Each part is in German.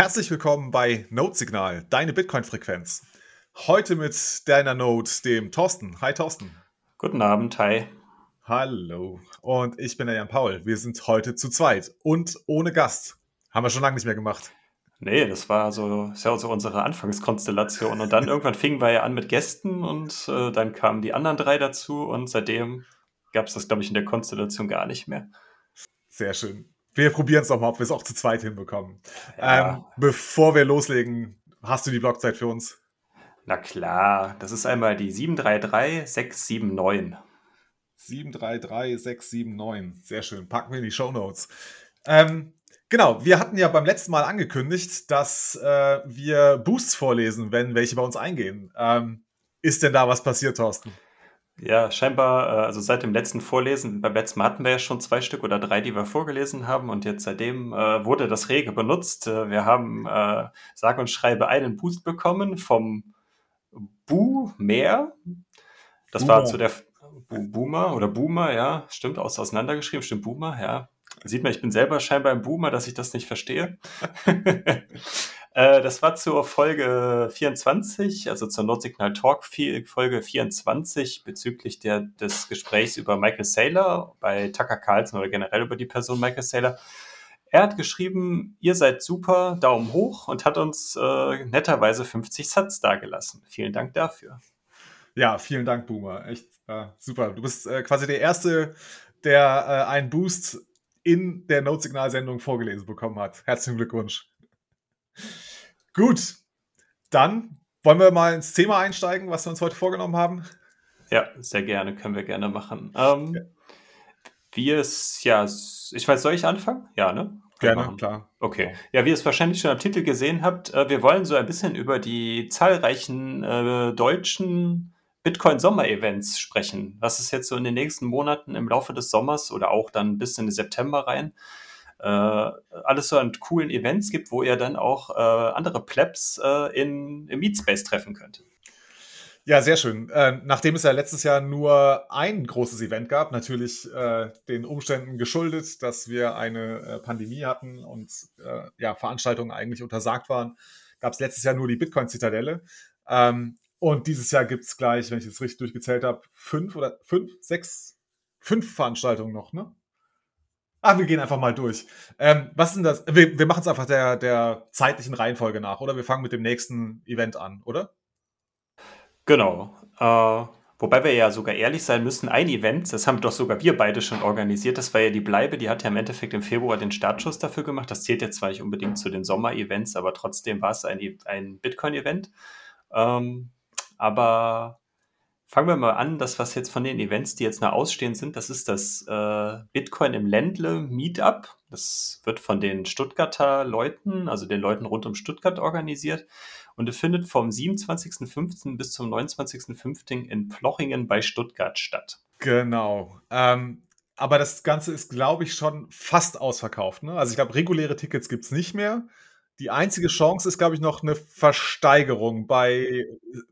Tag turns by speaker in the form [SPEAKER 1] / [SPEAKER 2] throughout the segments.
[SPEAKER 1] Herzlich willkommen bei Node Signal, deine Bitcoin-Frequenz. Heute mit deiner Node, dem Thorsten. Hi Thorsten.
[SPEAKER 2] Guten Abend, hi.
[SPEAKER 1] Hallo. Und ich bin der Jan Paul. Wir sind heute zu zweit und ohne Gast. Haben wir schon lange nicht mehr gemacht.
[SPEAKER 2] Nee, das war so, ist ja so unsere Anfangskonstellation. Und dann irgendwann fingen wir ja an mit Gästen und äh, dann kamen die anderen drei dazu und seitdem gab es das, glaube ich, in der Konstellation gar nicht mehr.
[SPEAKER 1] Sehr schön. Wir probieren es doch mal, ob wir es auch zu zweit hinbekommen. Ja. Ähm, bevor wir loslegen, hast du die Blockzeit für uns?
[SPEAKER 2] Na klar, das ist einmal die 733679.
[SPEAKER 1] 733679, sehr schön. Packen wir in die Show Notes. Ähm, genau, wir hatten ja beim letzten Mal angekündigt, dass äh, wir Boosts vorlesen, wenn welche bei uns eingehen. Ähm, ist denn da was passiert, Thorsten?
[SPEAKER 2] Ja, scheinbar, äh, also seit dem letzten Vorlesen, beim letzten Mal hatten wir ja schon zwei Stück oder drei, die wir vorgelesen haben und jetzt seitdem äh, wurde das rege benutzt. Äh, wir haben, äh, sag und schreibe, einen Boost bekommen vom Bu Meer. Das Boomer. war zu der Bu Boomer oder Boomer, ja, stimmt, aus, auseinandergeschrieben, stimmt, Boomer, ja. Sieht man, ich bin selber scheinbar ein Boomer, dass ich das nicht verstehe. Äh, das war zur Folge 24, also zur Notsignal Talk Folge 24 bezüglich der, des Gesprächs über Michael Saylor bei Tucker Carlson oder generell über die Person Michael Saylor. Er hat geschrieben, ihr seid super, Daumen hoch und hat uns äh, netterweise 50 Satz dagelassen. Vielen Dank dafür.
[SPEAKER 1] Ja, vielen Dank, Boomer. Echt äh, super. Du bist äh, quasi der Erste, der äh, einen Boost in der Notsignal-Sendung vorgelesen bekommen hat. Herzlichen Glückwunsch. Gut, dann wollen wir mal ins Thema einsteigen, was wir uns heute vorgenommen haben.
[SPEAKER 2] Ja, sehr gerne, können wir gerne machen. Ähm, ja. Wie es, ja, ich weiß, soll ich anfangen? Ja, ne?
[SPEAKER 1] Gerne, machen. klar.
[SPEAKER 2] Okay. Ja, wie ihr es wahrscheinlich schon am Titel gesehen habt, äh, wir wollen so ein bisschen über die zahlreichen äh, deutschen Bitcoin-Sommer-Events sprechen. Was es jetzt so in den nächsten Monaten im Laufe des Sommers oder auch dann bis in den September rein alles so an coolen Events gibt, wo ihr dann auch äh, andere Plebs äh, in, im Meetspace treffen könnt.
[SPEAKER 1] Ja, sehr schön. Äh, nachdem es ja letztes Jahr nur ein großes Event gab, natürlich äh, den Umständen geschuldet, dass wir eine äh, Pandemie hatten und äh, ja, Veranstaltungen eigentlich untersagt waren, gab es letztes Jahr nur die Bitcoin-Zitadelle. Ähm, und dieses Jahr gibt es gleich, wenn ich es richtig durchgezählt habe, fünf oder fünf, sechs, fünf Veranstaltungen noch, ne? Ach, wir gehen einfach mal durch. Ähm, was denn das? Wir, wir machen es einfach der, der zeitlichen Reihenfolge nach, oder? Wir fangen mit dem nächsten Event an, oder?
[SPEAKER 2] Genau. Äh, wobei wir ja sogar ehrlich sein müssen, ein Event, das haben doch sogar wir beide schon organisiert, das war ja die Bleibe, die hat ja im Endeffekt im Februar den Startschuss dafür gemacht. Das zählt jetzt zwar nicht unbedingt zu den Sommer-Events, aber trotzdem war es ein, ein Bitcoin-Event. Ähm, aber Fangen wir mal an, das, was jetzt von den Events, die jetzt noch ausstehen sind, das ist das äh, Bitcoin im Ländle Meetup. Das wird von den Stuttgarter Leuten, also den Leuten rund um Stuttgart organisiert. Und es findet vom 27.05. bis zum 29.05. in Plochingen bei Stuttgart statt.
[SPEAKER 1] Genau. Ähm, aber das Ganze ist, glaube ich, schon fast ausverkauft. Ne? Also ich glaube, reguläre Tickets gibt es nicht mehr. Die einzige Chance ist, glaube ich, noch eine Versteigerung bei,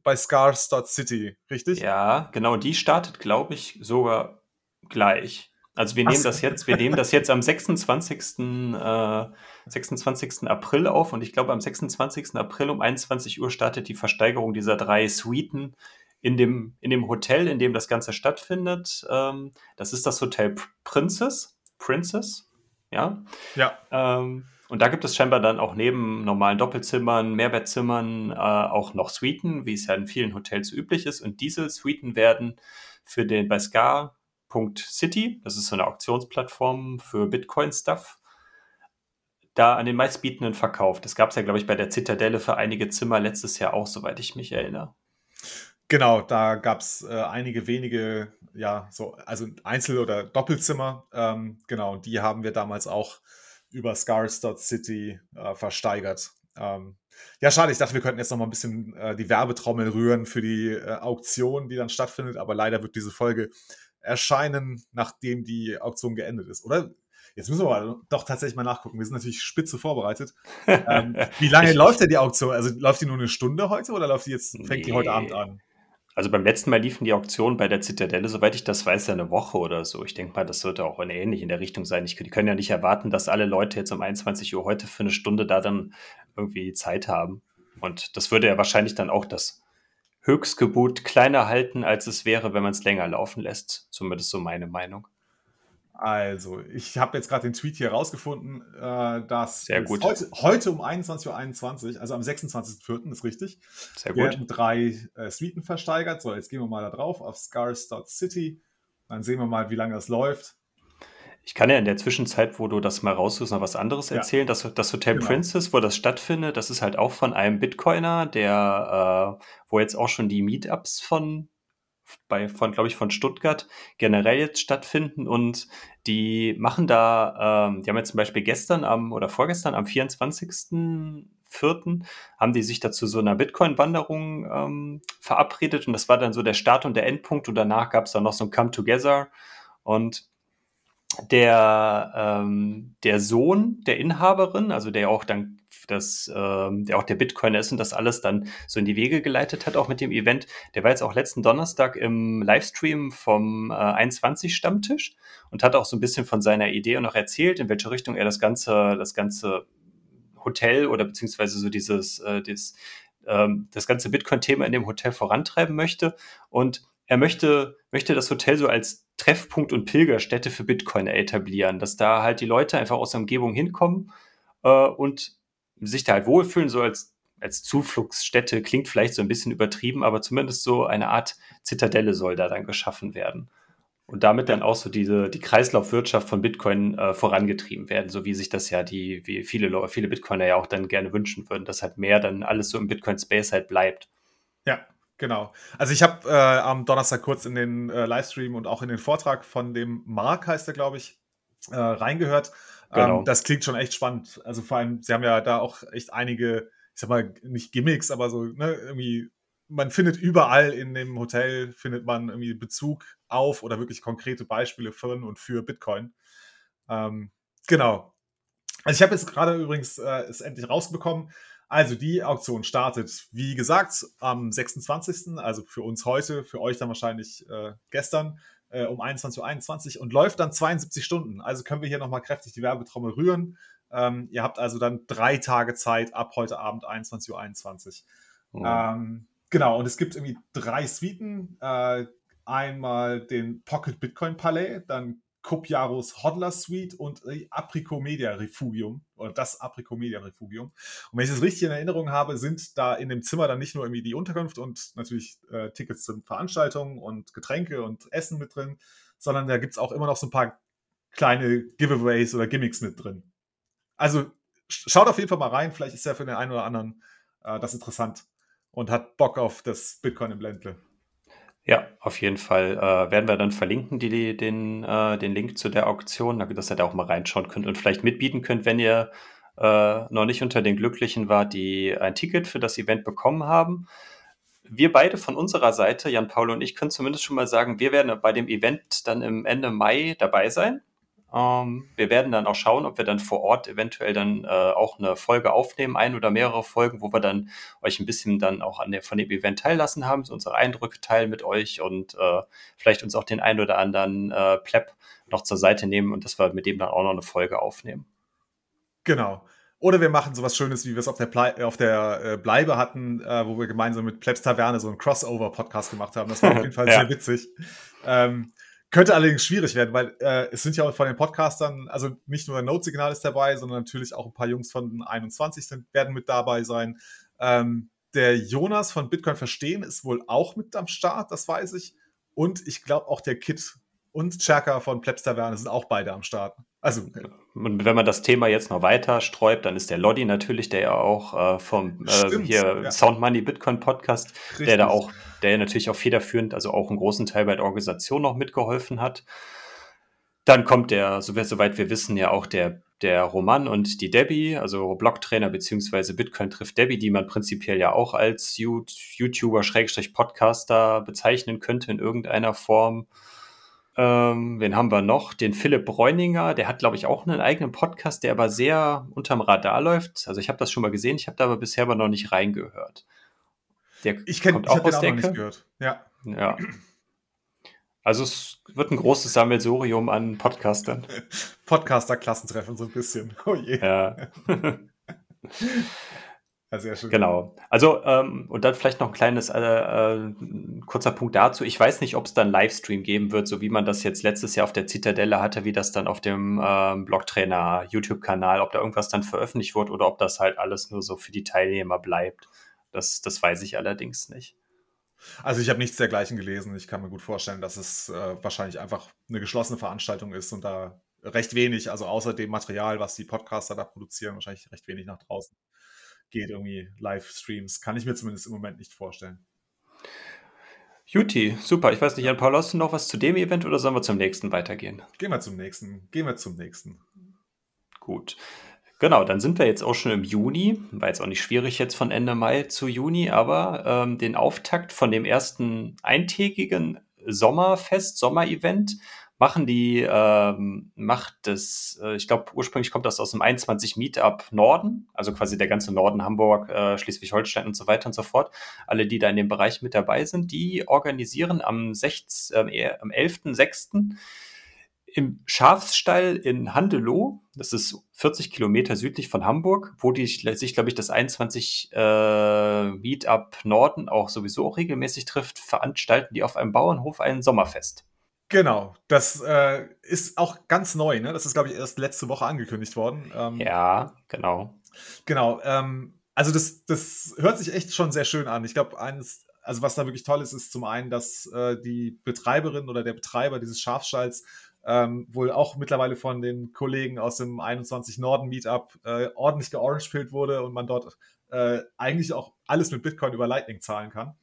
[SPEAKER 1] bei Scars.city, richtig?
[SPEAKER 2] Ja, genau. Die startet, glaube ich, sogar gleich. Also wir nehmen das jetzt, wir nehmen das jetzt am 26. Äh, 26. April auf und ich glaube am 26. April um 21 Uhr startet die Versteigerung dieser drei Suiten in dem, in dem Hotel, in dem das Ganze stattfindet. Ähm, das ist das Hotel Princess. Princess, ja.
[SPEAKER 1] Ja.
[SPEAKER 2] Ähm, und da gibt es scheinbar dann auch neben normalen Doppelzimmern, Mehrbettzimmern äh, auch noch Suiten, wie es ja in vielen Hotels üblich ist. Und diese Suiten werden für den bei Scar.city, das ist so eine Auktionsplattform für Bitcoin-Stuff, da an den meistbietenden verkauft. Das gab es ja, glaube ich, bei der Zitadelle für einige Zimmer letztes Jahr auch, soweit ich mich erinnere.
[SPEAKER 1] Genau, da gab es äh, einige wenige, ja, so, also Einzel- oder Doppelzimmer. Ähm, genau, die haben wir damals auch über Scars.city äh, versteigert. Ähm, ja, schade, ich dachte, wir könnten jetzt noch mal ein bisschen äh, die Werbetrommel rühren für die äh, Auktion, die dann stattfindet, aber leider wird diese Folge erscheinen, nachdem die Auktion geendet ist, oder? Jetzt müssen wir aber doch tatsächlich mal nachgucken. Wir sind natürlich spitze vorbereitet. ähm, wie lange läuft denn die Auktion? Also läuft die nur eine Stunde heute oder läuft die jetzt, fängt nee. die heute Abend an?
[SPEAKER 2] Also beim letzten Mal liefen die Auktionen bei der Zitadelle, soweit ich das weiß, ja eine Woche oder so. Ich denke mal, das wird auch ähnlich in der Richtung sein. Ich, die können ja nicht erwarten, dass alle Leute jetzt um 21 Uhr heute für eine Stunde da dann irgendwie Zeit haben. Und das würde ja wahrscheinlich dann auch das Höchstgebot kleiner halten, als es wäre, wenn man es länger laufen lässt. Zumindest so meine Meinung.
[SPEAKER 1] Also, ich habe jetzt gerade den Tweet hier rausgefunden, äh, dass
[SPEAKER 2] Sehr gut.
[SPEAKER 1] Heute, heute um 21.21 Uhr, also am 26.04. ist richtig,
[SPEAKER 2] Sehr gut.
[SPEAKER 1] werden drei äh, Suiten versteigert. So, jetzt gehen wir mal da drauf auf Scars.city. Dann sehen wir mal, wie lange das läuft.
[SPEAKER 2] Ich kann ja in der Zwischenzeit, wo du das mal raussuchst, noch was anderes
[SPEAKER 1] Ja.
[SPEAKER 2] erzählen. Das, das Hotel
[SPEAKER 1] Genau.
[SPEAKER 2] Princess, wo das stattfindet, das ist halt auch von einem Bitcoiner, der, äh, wo jetzt auch schon die Meetups von, bei, von, glaube ich, von Stuttgart generell jetzt stattfinden und die machen da, ähm, die haben jetzt zum Beispiel gestern am oder vorgestern am 24.04. haben die sich dazu so einer Bitcoin-Wanderung ähm, verabredet und das war dann so der Start und der Endpunkt und danach gab es dann noch so ein Come Together und der, ähm, der Sohn der Inhaberin, also der auch dann das, ähm, der auch der Bitcoiner ist und das alles dann so in die Wege geleitet hat, auch mit dem Event, der war jetzt auch letzten Donnerstag im Livestream vom äh, 21 Stammtisch und hat auch so ein bisschen von seiner Idee auch erzählt, in welche Richtung er das ganze, das ganze Hotel oder beziehungsweise so dieses, äh, das, ähm, das ganze Bitcoin-Thema in dem Hotel vorantreiben möchte. Und er möchte, möchte das Hotel so als Treffpunkt und Pilgerstätte für Bitcoiner etablieren, dass da halt die Leute einfach aus der Umgebung hinkommen äh, und sich da halt wohlfühlen, so als, als Zufluchtsstätte, klingt vielleicht so ein bisschen übertrieben, aber zumindest so eine Art Zitadelle soll da dann geschaffen werden. Und damit dann auch so diese, die Kreislaufwirtschaft von Bitcoin äh, vorangetrieben werden, so wie sich das ja die, wie viele, viele Bitcoiner ja auch dann gerne wünschen würden, dass halt mehr dann alles so im Bitcoin-Space halt bleibt.
[SPEAKER 1] Ja, genau. Also ich habe äh, am Donnerstag kurz in den äh, Livestream und auch in den Vortrag von dem Mark, heißt er, glaube ich, äh, reingehört.
[SPEAKER 2] Genau.
[SPEAKER 1] Ähm, das klingt schon echt spannend. Also vor allem, sie haben ja da auch echt einige, ich sag mal, nicht Gimmicks, aber so, ne, irgendwie, man findet überall in dem Hotel, findet man irgendwie Bezug auf oder wirklich konkrete Beispiele von und für Bitcoin. Ähm, genau. Also ich habe jetzt gerade übrigens äh, es endlich rausbekommen. Also die Auktion startet, wie gesagt, am 26. Also für uns heute, für euch dann wahrscheinlich äh, gestern äh, um 21.21 Uhr und läuft dann 72 Stunden. Also können wir hier nochmal kräftig die Werbetrommel rühren. Ähm, ihr habt also dann drei Tage Zeit ab heute Abend 21.21 Uhr. Ähm, genau, und es gibt irgendwie drei Suiten. Äh, einmal den Pocket Bitcoin Palais, dann Copiaros Hodler Suite und die Aprico Media Refugium oder das Aprico Media Refugium. Und wenn ich das richtig in Erinnerung habe, sind da in dem Zimmer dann nicht nur irgendwie die Unterkunft und natürlich äh, Tickets zu Veranstaltungen und Getränke und Essen mit drin, sondern da gibt es auch immer noch so ein paar kleine Giveaways oder Gimmicks mit drin. Also sch- schaut auf jeden Fall mal rein, vielleicht ist ja für den einen oder anderen äh, das interessant und hat Bock auf das Bitcoin im Ländle.
[SPEAKER 2] Ja, auf jeden Fall äh, werden wir dann verlinken, die, die, den, äh, den Link zu der Auktion, dass ihr da auch mal reinschauen könnt und vielleicht mitbieten könnt, wenn ihr äh, noch nicht unter den Glücklichen wart, die ein Ticket für das Event bekommen haben. Wir beide von unserer Seite, Jan Paul und ich, können zumindest schon mal sagen, wir werden bei dem Event dann im Ende Mai dabei sein. Ähm, wir werden dann auch schauen, ob wir dann vor Ort eventuell dann äh, auch eine Folge aufnehmen, ein oder mehrere Folgen, wo wir dann euch ein bisschen dann auch an der, von dem Event teillassen haben, so unsere Eindrücke teilen mit euch und äh, vielleicht uns auch den ein oder anderen äh, Pleb noch zur Seite nehmen und dass wir mit dem dann auch noch eine Folge aufnehmen.
[SPEAKER 1] Genau. Oder wir machen sowas Schönes, wie wir es auf der, Plei auf der äh, Bleibe hatten, äh, wo wir gemeinsam mit Plebs Taverne so einen Crossover-Podcast gemacht haben. Das war auf jeden Fall
[SPEAKER 2] Ja.
[SPEAKER 1] sehr witzig. Ähm, könnte allerdings schwierig werden, weil äh, es sind ja auch von den Podcastern, also nicht nur der Notsignal ist dabei, sondern natürlich auch ein paar Jungs von den 21 sind, werden mit dabei sein. Ähm, der Jonas von Bitcoin Verstehen ist wohl auch mit am Start, das weiß ich. Und ich glaube auch der Kit und Cherka von Plebs Taverne sind auch beide am Start. Also,
[SPEAKER 2] Und wenn man das Thema jetzt noch weiter sträubt, dann ist der Lodi natürlich, der ja auch äh, vom äh,
[SPEAKER 1] Stimmt,
[SPEAKER 2] hier
[SPEAKER 1] ja.
[SPEAKER 2] Sound Money Bitcoin Podcast, der da
[SPEAKER 1] richtig.
[SPEAKER 2] auch, der natürlich auch federführend, also auch einen großen Teil bei der Organisation noch mitgeholfen hat. Dann kommt der, so- soweit wir wissen, ja auch der, der Roman und die Debbie, also Blogtrainer beziehungsweise Bitcoin trifft Debbie, die man prinzipiell ja auch als You- YouTuber, Schrägstrich Podcaster bezeichnen könnte in irgendeiner Form. Ähm, wen haben wir noch? Den Philipp Bräuninger, der hat, glaube ich, auch einen eigenen Podcast, der aber sehr unterm Radar läuft. Also ich habe das schon mal gesehen, ich habe da aber bisher aber noch nicht reingehört. Der
[SPEAKER 1] Ich kenne
[SPEAKER 2] kommt
[SPEAKER 1] ich
[SPEAKER 2] auch
[SPEAKER 1] hab den
[SPEAKER 2] aus
[SPEAKER 1] auch noch nicht gehört. Ja.
[SPEAKER 2] Ja. Also es wird ein großes Sammelsurium an Podcastern.
[SPEAKER 1] Podcaster-Klassentreffen so ein bisschen. Oh je.
[SPEAKER 2] Ja.
[SPEAKER 1] Ja, sehr schön.
[SPEAKER 2] Genau. Also, ähm, und dann vielleicht noch ein kleines, äh, äh, kurzer Punkt dazu. Ich weiß nicht, ob es dann Livestream geben wird, so wie man das jetzt letztes Jahr auf der Zitadelle hatte, wie das dann auf dem ähm, Blogtrainer YouTube-Kanal, ob da irgendwas dann veröffentlicht wird oder ob das halt alles nur so für die Teilnehmer bleibt. Das, das weiß ich allerdings nicht.
[SPEAKER 1] Also ich habe nichts dergleichen gelesen. Ich kann mir gut vorstellen, dass es äh, wahrscheinlich einfach eine geschlossene Veranstaltung ist und da recht wenig, also außer dem Material, was die Podcaster da produzieren, wahrscheinlich recht wenig nach draußen geht, irgendwie Livestreams. Kann ich mir zumindest im Moment nicht vorstellen.
[SPEAKER 2] Juti, super. Ich weiß nicht, Jan Paul, hast du noch was zu dem Event oder sollen wir zum nächsten weitergehen?
[SPEAKER 1] Gehen wir zum nächsten. Gehen wir zum nächsten.
[SPEAKER 2] Gut. Genau, dann sind wir jetzt auch schon im Juni. War jetzt auch nicht schwierig jetzt von Ende Mai zu Juni, aber ähm, den Auftakt von dem ersten eintägigen Sommerfest, Sommerevent machen die, ähm, macht das, äh, ich glaube, ursprünglich kommt das aus dem 21 Meetup Norden, also quasi der ganze Norden, Hamburg, äh, Schleswig-Holstein und so weiter und so fort. Alle, die da in dem Bereich mit dabei sind, die organisieren am, 6, äh, am 11.06. im Schafsstall in Handelow, das ist 40 Kilometer südlich von Hamburg, wo die sich, glaube ich, das 21 äh, Meetup Norden auch sowieso auch regelmäßig trifft, veranstalten die auf einem Bauernhof ein Sommerfest.
[SPEAKER 1] Genau, das äh, ist auch ganz neu, ne? Das ist, glaube ich, erst letzte Woche angekündigt worden.
[SPEAKER 2] Ähm, ja, genau.
[SPEAKER 1] Genau, ähm, also das, das hört sich echt schon sehr schön an. Ich glaube, eines, also was da wirklich toll ist, ist zum einen, dass äh, die Betreiberin oder der Betreiber dieses Schafstalls ähm, wohl auch mittlerweile von den Kollegen aus dem 21 Norden Meetup äh, ordentlich georangepillt wurde und man dort äh, eigentlich auch alles mit Bitcoin über Lightning zahlen kann.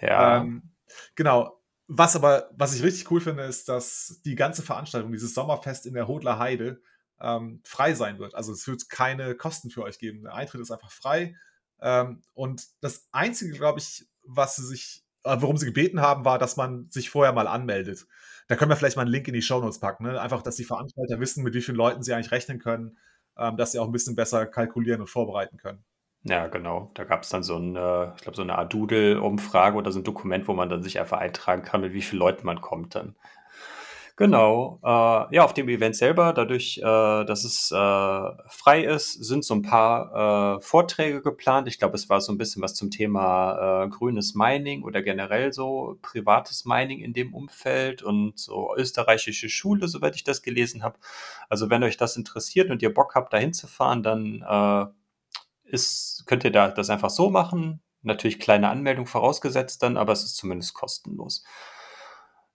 [SPEAKER 2] Ja.
[SPEAKER 1] Ähm, genau, was aber, was ich richtig cool finde, ist, dass die ganze Veranstaltung, dieses Sommerfest in der Hodler Heide, ähm, frei sein wird. Also es wird keine Kosten für euch geben. Der Eintritt ist einfach frei. Ähm, und das Einzige, glaube ich, was sie sich, äh, worum sie gebeten haben, war, dass man sich vorher mal anmeldet. Da können wir vielleicht mal einen Link in die Shownotes packen. Ne? Einfach, dass die Veranstalter wissen, mit wie vielen Leuten sie eigentlich rechnen können, ähm, dass sie auch ein bisschen besser kalkulieren und vorbereiten können.
[SPEAKER 2] Ja, genau. Da gab es dann so 'n, äh ich glaube, so eine Art Doodle-Umfrage oder so ein Dokument, wo man dann sich einfach eintragen kann, mit wie vielen Leuten man kommt dann. Genau. Äh, ja, auf dem Event selber, dadurch, äh, dass es, äh, frei ist, sind so ein paar, äh, Vorträge geplant. Ich glaube, es war so ein bisschen was zum Thema, äh, grünes Mining oder generell so privates Mining in dem Umfeld und so österreichische Schule, soweit ich das gelesen habe. Also, wenn euch das interessiert und ihr Bock habt, da hinzufahren, dann, ist, könnt ihr da das einfach so machen. Natürlich kleine Anmeldung vorausgesetzt dann, aber es ist zumindest kostenlos.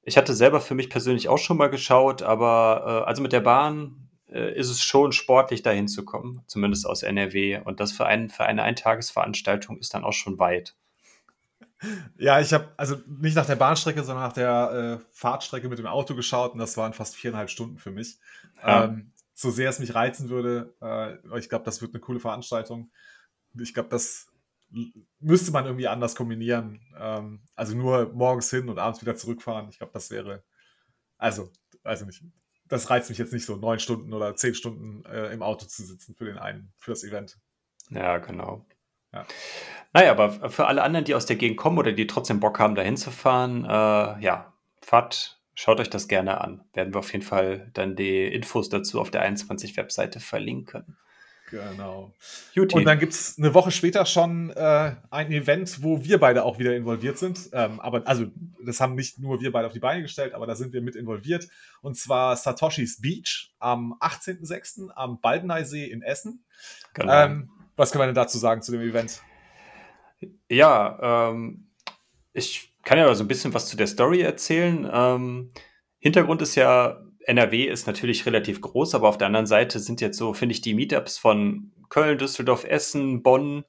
[SPEAKER 2] Ich hatte selber für mich persönlich auch schon mal geschaut, aber äh, also mit der Bahn äh, ist es schon sportlich dahin zu kommen, zumindest aus NRW. Und das für, ein, für eine Eintagesveranstaltung ist dann auch schon weit.
[SPEAKER 1] Ja, ich habe also nicht nach der Bahnstrecke, sondern nach der äh, Fahrtstrecke mit dem Auto geschaut und das waren fast viereinhalb Stunden für mich. Ja. Ähm, so sehr es mich reizen würde, äh, ich glaube, das wird eine coole Veranstaltung. Ich glaube, das müsste man irgendwie anders kombinieren. Ähm, also nur morgens hin und abends wieder zurückfahren. Ich glaube, das wäre, also, also nicht, das reizt mich jetzt nicht so, neun Stunden oder zehn Stunden äh, im Auto zu sitzen für den einen, für das Event.
[SPEAKER 2] Ja, genau. Ja. Naja, aber für alle anderen, die aus der Gegend kommen oder die trotzdem Bock haben, da hinzufahren, äh, ja, fahrt Schaut euch das gerne an. Werden wir auf jeden Fall dann die Infos dazu auf der 21-Webseite verlinken.
[SPEAKER 1] Genau. Juti. Und dann gibt es eine Woche später schon äh, ein Event, wo wir beide auch wieder involviert sind. Ähm, aber also, das haben nicht nur wir beide auf die Beine gestellt, aber da sind wir mit involviert. Und zwar Satoshis Beach am 18.06. am Baldeneysee in Essen. Genau. Ähm, was können wir denn dazu sagen zu dem Event?
[SPEAKER 2] Ja, ähm, ich kann ja so ein bisschen was zu der Story erzählen. Ähm, Hintergrund ist ja, NRW ist natürlich relativ groß, aber auf der anderen Seite sind jetzt so, finde ich, die Meetups von Köln, Düsseldorf, Essen, Bonn,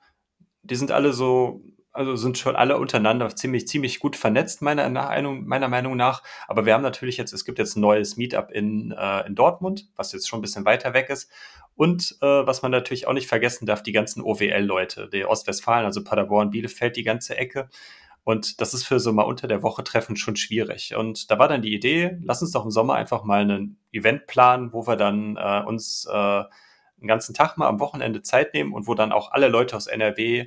[SPEAKER 2] die sind alle so, also sind schon alle untereinander ziemlich, ziemlich gut vernetzt, meiner, meiner Meinung nach. Aber wir haben natürlich jetzt, es gibt jetzt ein neues Meetup in, äh, in Dortmund, was jetzt schon ein bisschen weiter weg ist. Und äh, was man natürlich auch nicht vergessen darf, die ganzen OWL-Leute, die Ostwestfalen, also Paderborn, Bielefeld, die ganze Ecke. Und das ist für so mal unter der Woche Treffen schon schwierig. Und da war dann die Idee, lass uns doch im Sommer einfach mal einen Event planen, wo wir dann äh, uns äh, einen ganzen Tag mal am Wochenende Zeit nehmen und wo dann auch alle Leute aus NRW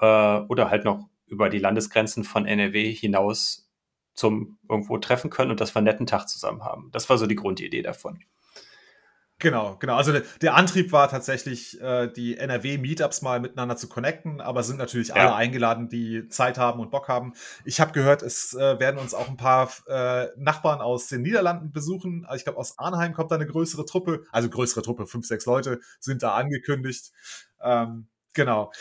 [SPEAKER 2] äh, oder halt noch über die Landesgrenzen von NRW hinaus zum irgendwo treffen können und dass wir einen netten Tag zusammen haben. Das war so die Grundidee davon.
[SPEAKER 1] Genau, genau. Also der, der Antrieb war tatsächlich, äh, die NRW-Meetups mal miteinander zu connecten, aber sind natürlich ja. alle eingeladen, die Zeit haben und Bock haben. Ich habe gehört, es äh, werden uns auch ein paar äh, Nachbarn aus den Niederlanden besuchen. Also ich glaube, aus Arnheim kommt da eine größere Truppe, also größere Truppe, fünf, sechs Leute sind da angekündigt. Ähm, genau.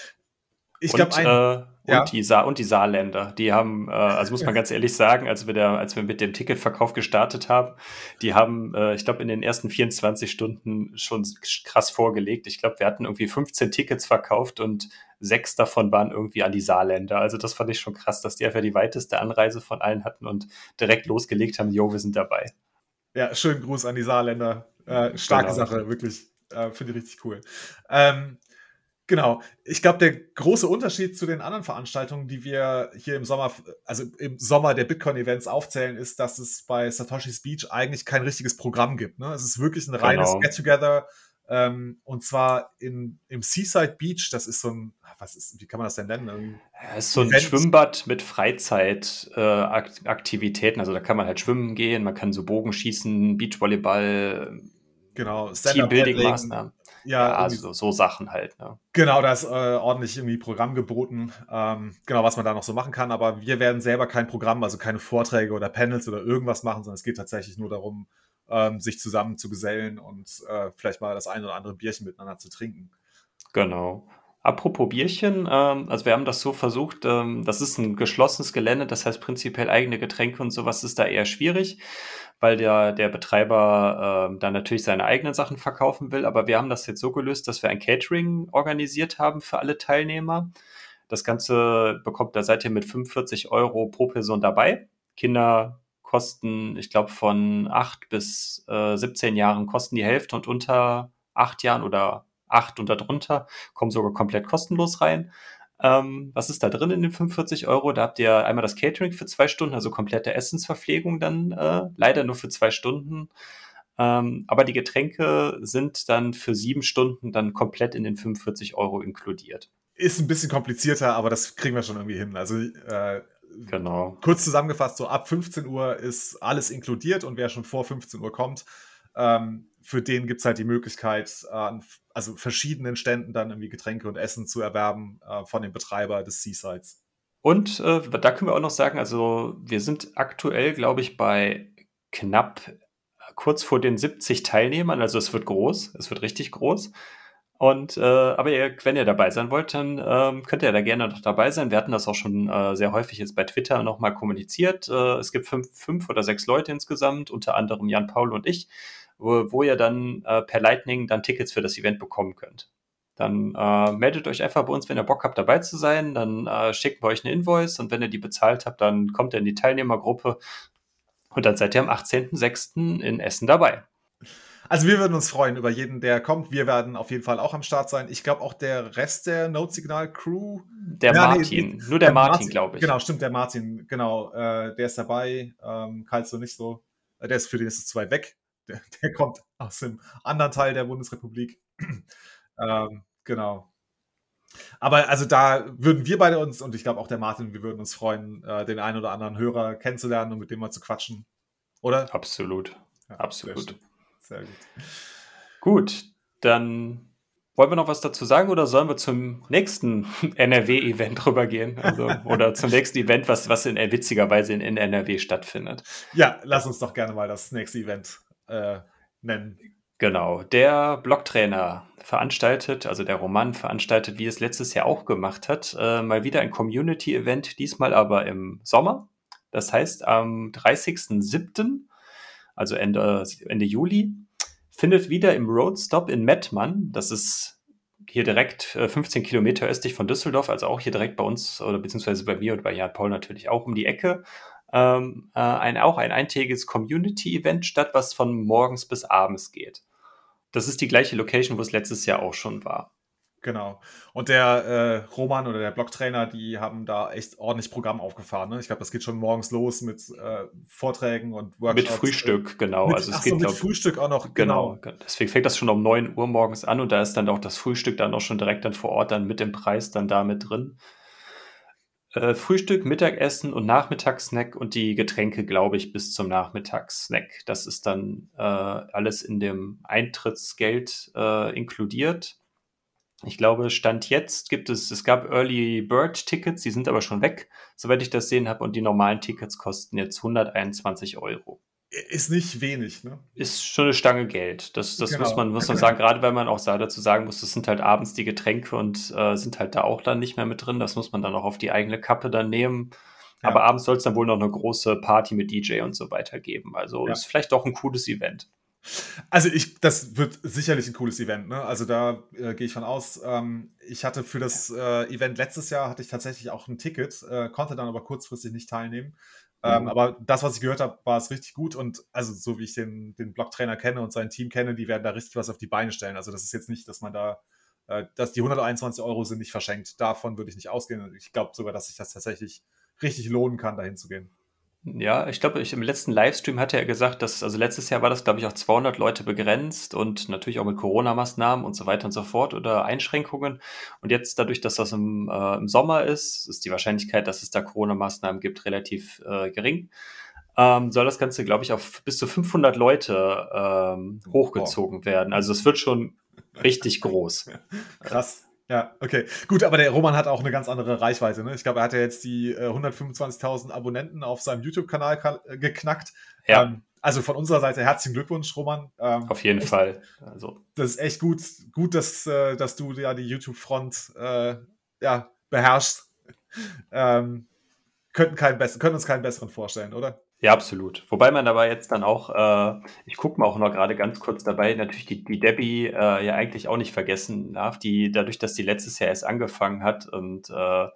[SPEAKER 2] Ich glaube, äh, ja? und, die Sa und die Saarländer, die haben, äh, also muss man ganz ehrlich sagen, als wir, der, als wir mit dem Ticketverkauf gestartet haben, die haben, äh, ich glaube, in den ersten 24 Stunden schon krass vorgelegt. Ich glaube, wir hatten irgendwie 15 Tickets verkauft und sechs davon waren irgendwie an die Saarländer. Also das fand ich schon krass, dass die einfach die weiteste Anreise von allen hatten und direkt losgelegt haben, jo, wir sind dabei.
[SPEAKER 1] Ja, schönen Gruß an die Saarländer. Äh, starke genau. Sache, wirklich. Äh, Finde ich richtig cool. Ähm, Genau. Ich glaube, der große Unterschied zu den anderen Veranstaltungen, die wir hier im Sommer, also im Sommer der Bitcoin-Events aufzählen, ist, dass es bei Satoshi's Beach eigentlich kein richtiges Programm gibt. Ne? Es ist wirklich ein reines genau. Get-Together. Ähm, und zwar in, im Seaside Beach, das ist so ein, was ist, wie kann man das denn nennen?
[SPEAKER 2] Es ist so ein Event. Schwimmbad mit Freizeitaktivitäten. Äh, also da kann man halt schwimmen gehen, man kann so Bogen schießen, Beachvolleyball,
[SPEAKER 1] genau,
[SPEAKER 2] Teambuilding-Maßnahmen. Ja, ja also so Sachen halt. Ne?
[SPEAKER 1] Genau, da ist äh, ordentlich irgendwie Programm geboten, ähm, genau, was man da noch so machen kann. Aber wir werden selber kein Programm, also keine Vorträge oder Panels oder irgendwas machen, sondern es geht tatsächlich nur darum, ähm, sich zusammen zu gesellen und äh, vielleicht mal das ein oder andere Bierchen miteinander zu trinken.
[SPEAKER 2] Genau. Apropos Bierchen, ähm, also wir haben das so versucht, ähm, das ist ein geschlossenes Gelände, das heißt prinzipiell eigene Getränke und sowas ist da eher schwierig, weil der, der Betreiber äh, da natürlich seine eigenen Sachen verkaufen will. Aber wir haben das jetzt so gelöst, dass wir ein Catering organisiert haben für alle Teilnehmer. Das Ganze bekommt da seid ihr mit 45 Euro pro Person dabei. Kinder kosten, ich glaube, von 8 bis äh, 17 Jahren kosten die Hälfte und unter 8 Jahren oder 8 und darunter kommen sogar komplett kostenlos rein. Ähm, was ist da drin in den 45 Euro? Da habt ihr einmal das Catering für zwei Stunden, also komplette Essensverpflegung dann äh, leider nur für zwei Stunden. Ähm, aber die Getränke sind dann für sieben Stunden dann komplett in den 45 Euro inkludiert.
[SPEAKER 1] Ist ein bisschen komplizierter, aber das kriegen wir schon irgendwie hin. Also äh,
[SPEAKER 2] genau.
[SPEAKER 1] kurz zusammengefasst, so ab 15 Uhr ist alles inkludiert und wer schon vor 15 Uhr kommt, ähm, für den gibt es halt die Möglichkeit, äh, an also verschiedenen Ständen dann irgendwie Getränke und Essen zu erwerben äh, von dem Betreiber des Seasides.
[SPEAKER 2] Und äh, da können wir auch noch sagen, also wir sind aktuell, glaube ich, bei knapp kurz vor den 70 Teilnehmern. Also es wird groß, es wird richtig groß. Und äh, aber ihr, wenn ihr dabei sein wollt, dann ähm, könnt ihr da gerne noch dabei sein. Wir hatten das auch schon äh, sehr häufig jetzt bei Twitter nochmal kommuniziert. Äh, es gibt fünf, fünf oder sechs Leute insgesamt, unter anderem Jan Paul und ich wo, wo ihr dann äh, per Lightning dann Tickets für das Event bekommen könnt. Dann äh, meldet euch einfach bei uns, wenn ihr Bock habt, dabei zu sein. Dann äh, schicken wir euch eine Invoice und wenn ihr die bezahlt habt, dann kommt ihr in die Teilnehmergruppe und dann seid ihr am 18.06. in Essen dabei.
[SPEAKER 1] Also wir würden uns freuen über jeden, der kommt. Wir werden auf jeden Fall auch am Start sein. Ich glaube auch der Rest der Note-Signal-Crew.
[SPEAKER 2] Der ja, Martin, nee, nur der, der Martin, Martin glaube ich.
[SPEAKER 1] Genau, stimmt, der Martin, genau. Äh, der ist dabei. Ähm, Kalzo nicht so. Äh, der ist für den ist es zu weit weg der, der kommt aus dem anderen Teil der Bundesrepublik. ähm, genau. Aber also da würden wir beide uns und ich glaube auch der Martin, wir würden uns freuen, äh, den einen oder anderen Hörer kennenzulernen und mit dem mal zu quatschen. Oder?
[SPEAKER 2] Absolut. Ja, Absolut.
[SPEAKER 1] Sehr, sehr gut.
[SPEAKER 2] Gut, dann wollen wir noch was dazu sagen oder sollen wir zum nächsten NRW-Event rübergehen? Also, oder zum nächsten Event, was, was in witzigerweise in, in NRW stattfindet?
[SPEAKER 1] Ja, lass uns doch gerne mal das nächste Event äh, nennen.
[SPEAKER 2] Genau, der Blocktrainer veranstaltet, also der Roman veranstaltet, wie es letztes Jahr auch gemacht hat, äh, mal wieder ein Community-Event, diesmal aber im Sommer. Das heißt, am 30.07., also Ende, Ende Juli, findet wieder im Roadstop in Mettmann, das ist hier direkt 15 äh, Kilometer östlich von Düsseldorf, also auch hier direkt bei uns oder beziehungsweise bei mir und bei Jan Paul natürlich auch um die Ecke, ähm, äh, ein, auch ein eintägiges Community-Event statt, was von morgens bis abends geht. Das ist die gleiche Location, wo es letztes Jahr auch schon war.
[SPEAKER 1] Genau. Und der äh, Roman oder der Blocktrainer, die haben da echt ordentlich Programm aufgefahren. Ne? Ich glaube, das geht schon morgens los mit äh, Vorträgen und
[SPEAKER 2] Workshops. Mit Frühstück, genau. Mit,
[SPEAKER 1] also es geht so, mit glaub, Frühstück auch noch.
[SPEAKER 2] Genau. genau. Deswegen fängt das schon um 9 Uhr morgens an und da ist dann auch das Frühstück dann auch schon direkt dann vor Ort dann mit dem Preis dann da mit drin. Äh, Frühstück, Mittagessen und Nachmittagssnack und die Getränke, glaube ich, bis zum Nachmittagssnack. Das ist dann äh, alles in dem Eintrittsgeld äh, inkludiert. Ich glaube, Stand jetzt gibt es, es gab Early Bird Tickets, die sind aber schon weg, soweit ich das sehen habe, und die normalen Tickets kosten jetzt 121 Euro.
[SPEAKER 1] Ist nicht wenig, ne?
[SPEAKER 2] Ist schon eine Stange Geld. Das, das genau. muss man, muss man sagen, gerade weil man auch dazu sagen muss, das sind halt abends die Getränke und äh, sind halt da auch dann nicht mehr mit drin. Das muss man dann auch auf die eigene Kappe dann nehmen. Ja. Aber abends soll es dann wohl noch eine große Party mit DJ und so weiter geben. Also ja. ist vielleicht doch ein cooles Event.
[SPEAKER 1] Also ich, das wird sicherlich ein cooles Event. Ne? Also da äh, gehe ich von aus. Ähm, ich hatte für das äh, Event letztes Jahr hatte ich tatsächlich auch ein Ticket, äh, konnte dann aber kurzfristig nicht teilnehmen. Ähm, mhm. aber das, was ich gehört habe, war es richtig gut und also so wie ich den, den Blocktrainer kenne und sein Team kenne, die werden da richtig was auf die Beine stellen. Also das ist jetzt nicht, dass man da, äh, dass die 121 Euro sind nicht verschenkt. Davon würde ich nicht ausgehen. Ich glaube sogar, dass sich das tatsächlich richtig lohnen kann, dahin zu gehen.
[SPEAKER 2] Ja, ich glaube, ich, im letzten Livestream hatte er gesagt, dass, also letztes Jahr war das, glaube ich, auf 200 Leute begrenzt und natürlich auch mit Corona-Maßnahmen und so weiter und so fort oder Einschränkungen. Und jetzt dadurch, dass das im, äh, im Sommer ist, ist die Wahrscheinlichkeit, dass es da Corona-Maßnahmen gibt, relativ äh, gering. Ähm, soll das Ganze, glaube ich, auf bis zu 500 Leute ähm, hochgezogen oh. werden. Also es wird schon richtig groß.
[SPEAKER 1] Krass. Ja, okay. Gut, aber der Roman hat auch eine ganz andere Reichweite. Ne? Ich glaube, er hat ja jetzt die äh, 125.000 Abonnenten auf seinem YouTube-Kanal äh, geknackt. Ja. Ähm, also von unserer Seite herzlichen Glückwunsch, Roman.
[SPEAKER 2] Ähm, auf jeden
[SPEAKER 1] echt,
[SPEAKER 2] Fall.
[SPEAKER 1] Also. Das ist echt gut, gut dass, äh, dass du ja die YouTube-Front äh, ja, beherrschst. ähm, könnten, keinen können uns keinen besseren vorstellen, oder?
[SPEAKER 2] Ja, absolut. Wobei man dabei jetzt dann auch, äh, ich gucke mal auch noch gerade ganz kurz dabei, natürlich die, die Debbie äh, ja eigentlich auch nicht vergessen darf, die dadurch, dass die letztes Jahr erst angefangen hat und äh,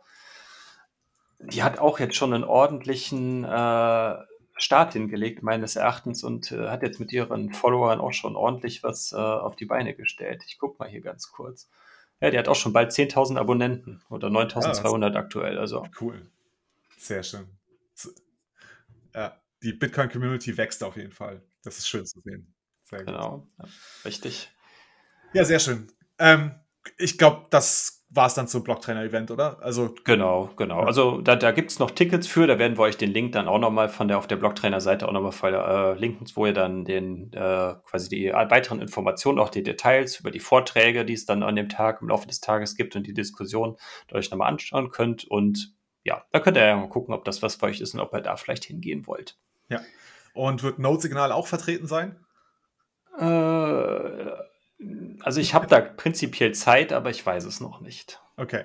[SPEAKER 2] die hat auch jetzt schon einen ordentlichen äh, Start hingelegt, meines Erachtens, und äh, hat jetzt mit ihren Followern auch schon ordentlich was äh, auf die Beine gestellt. Ich gucke mal hier ganz kurz. Ja, die hat auch schon bald 10.000 Abonnenten oder 9.200 ja, aktuell. Also.
[SPEAKER 1] Cool. Sehr schön. Ja, die Bitcoin-Community wächst auf jeden Fall. Das ist schön zu sehen.
[SPEAKER 2] Sehr genau, ja, richtig.
[SPEAKER 1] Ja, sehr schön. Ähm, ich glaube, das war es dann zum Blocktrainer-Event, oder?
[SPEAKER 2] Also, genau, genau. Ja. Also da, da gibt es noch Tickets für, da werden wir euch den Link dann auch nochmal von der auf der Blocktrainer-Seite auch nochmal verlinken, äh, wo ihr dann den äh, quasi die weiteren Informationen, auch die Details über die Vorträge, die es dann an dem Tag, im Laufe des Tages gibt und die Diskussion euch nochmal anschauen könnt. Und ja, da könnt ihr ja mal gucken, ob das was für euch ist und ob ihr da vielleicht hingehen wollt.
[SPEAKER 1] Ja. Und wird Node-Signal auch vertreten sein?
[SPEAKER 2] Äh, also ich habe da prinzipiell Zeit, aber ich weiß es noch nicht.
[SPEAKER 1] Okay.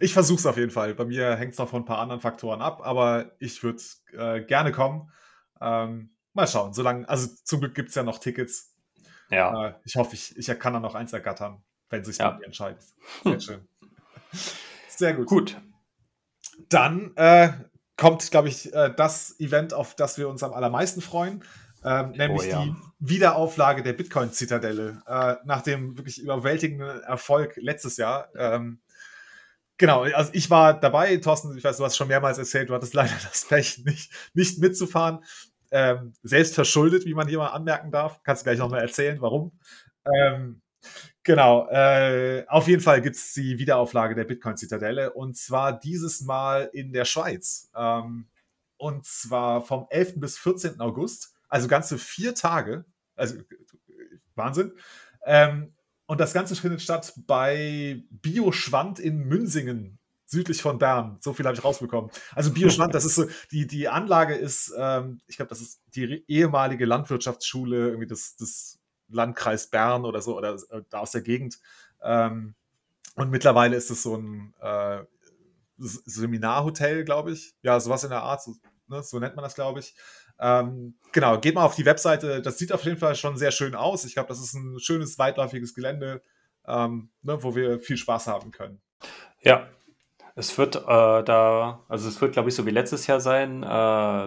[SPEAKER 1] Ich versuche es auf jeden Fall. Bei mir hängt es noch von ein paar anderen Faktoren ab, aber ich würde äh, gerne kommen. Ähm, mal schauen. Solange, also zum Glück gibt es ja noch Tickets. Ja. Äh, ich hoffe, ich, ich kann da noch eins ergattern, wenn sich ja. entscheidet. Sehr schön. Sehr gut.
[SPEAKER 2] Gut.
[SPEAKER 1] Dann äh, kommt, glaube ich, äh, das Event, auf das wir uns am allermeisten freuen. Ähm, nämlich oh, ja. die Wiederauflage der Bitcoin-Zitadelle äh, nach dem wirklich überwältigenden Erfolg letztes Jahr. Ähm, genau, also ich war dabei, Thorsten, ich weiß, du hast schon mehrmals erzählt, du hattest leider das Pech, nicht, nicht mitzufahren. Ähm, selbst verschuldet, wie man hier mal anmerken darf. Kannst du gleich nochmal erzählen, warum. Ähm, Genau, äh, auf jeden Fall gibt es die Wiederauflage der Bitcoin-Zitadelle und zwar dieses Mal in der Schweiz. Ähm, und zwar vom 11. bis 14. August, also ganze vier Tage. Also Wahnsinn. Ähm, und das Ganze findet statt bei Bioschwand in Münsingen, südlich von Bern. So viel habe ich rausbekommen. Also Bioschwand, das ist so, die, die Anlage ist, ähm, ich glaube, das ist die ehemalige Landwirtschaftsschule, irgendwie das, das Landkreis Bern oder so oder äh, da aus der Gegend. Ähm, und mittlerweile ist es so ein äh, Seminarhotel, glaube ich. Ja, sowas in der Art, so, ne, so nennt man das, glaube ich. Ähm, genau, geht mal auf die Webseite. Das sieht auf jeden Fall schon sehr schön aus. Ich glaube, das ist ein schönes, weitläufiges Gelände, ähm, ne, wo wir viel Spaß haben können.
[SPEAKER 2] Ja, es wird äh, da, also es wird, glaube ich, so wie letztes Jahr sein, äh,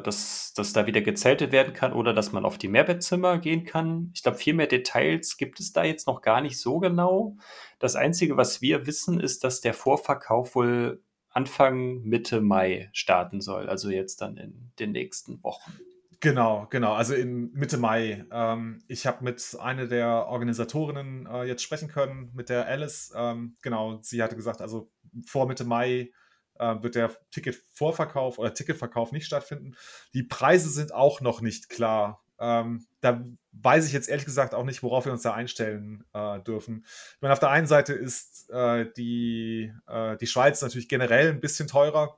[SPEAKER 2] dass, dass da wieder gezeltet werden kann oder dass man auf die Mehrbettzimmer gehen kann. Ich glaube, viel mehr Details gibt es da jetzt noch gar nicht so genau. Das Einzige, was wir wissen, ist, dass der Vorverkauf wohl Anfang Mitte Mai starten soll, also jetzt dann in den nächsten Wochen.
[SPEAKER 1] Genau, genau. Also in Mitte Mai. Ähm, ich habe mit einer der Organisatorinnen äh, jetzt sprechen können, mit der Alice. Ähm, genau, sie hatte gesagt, also vor Mitte Mai äh, wird der Ticketvorverkauf oder Ticketverkauf nicht stattfinden. Die Preise sind auch noch nicht klar. Ähm, da weiß ich jetzt ehrlich gesagt auch nicht, worauf wir uns da einstellen äh, dürfen. Ich meine, auf der einen Seite ist äh, die, äh, die Schweiz natürlich generell ein bisschen teurer.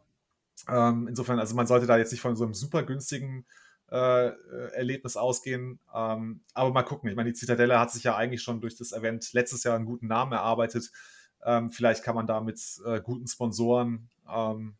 [SPEAKER 1] Ähm, insofern, also man sollte da jetzt nicht von so einem super günstigen äh, Erlebnis ausgehen. Ähm, aber mal gucken. Ich meine, die Zitadelle hat sich ja eigentlich schon durch das Event letztes Jahr einen guten Namen erarbeitet. Ähm, vielleicht kann man da mit äh, guten Sponsoren ähm,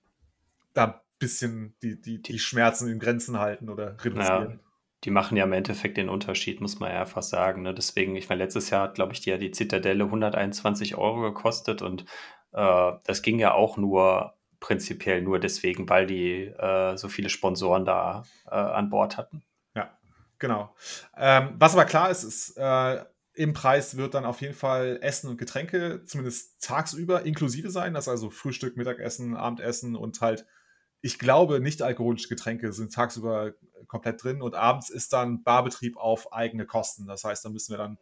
[SPEAKER 1] da ein bisschen die, die, die Schmerzen in Grenzen halten oder reduzieren.
[SPEAKER 2] Ja die machen ja im Endeffekt den Unterschied, muss man ja einfach sagen. Ne? Deswegen, ich meine, letztes Jahr hat, glaube ich, die, ja die Zitadelle 121 Euro gekostet und äh, das ging ja auch nur prinzipiell nur deswegen, weil die äh, so viele Sponsoren da äh, an Bord hatten.
[SPEAKER 1] Ja, genau. Ähm, was aber klar ist, ist, äh, im Preis wird dann auf jeden Fall Essen und Getränke zumindest tagsüber inklusive sein. Das ist also Frühstück, Mittagessen, Abendessen und halt ich glaube, nicht alkoholische Getränke sind tagsüber komplett drin und abends ist dann Barbetrieb auf eigene Kosten. Das heißt, da müssen wir dann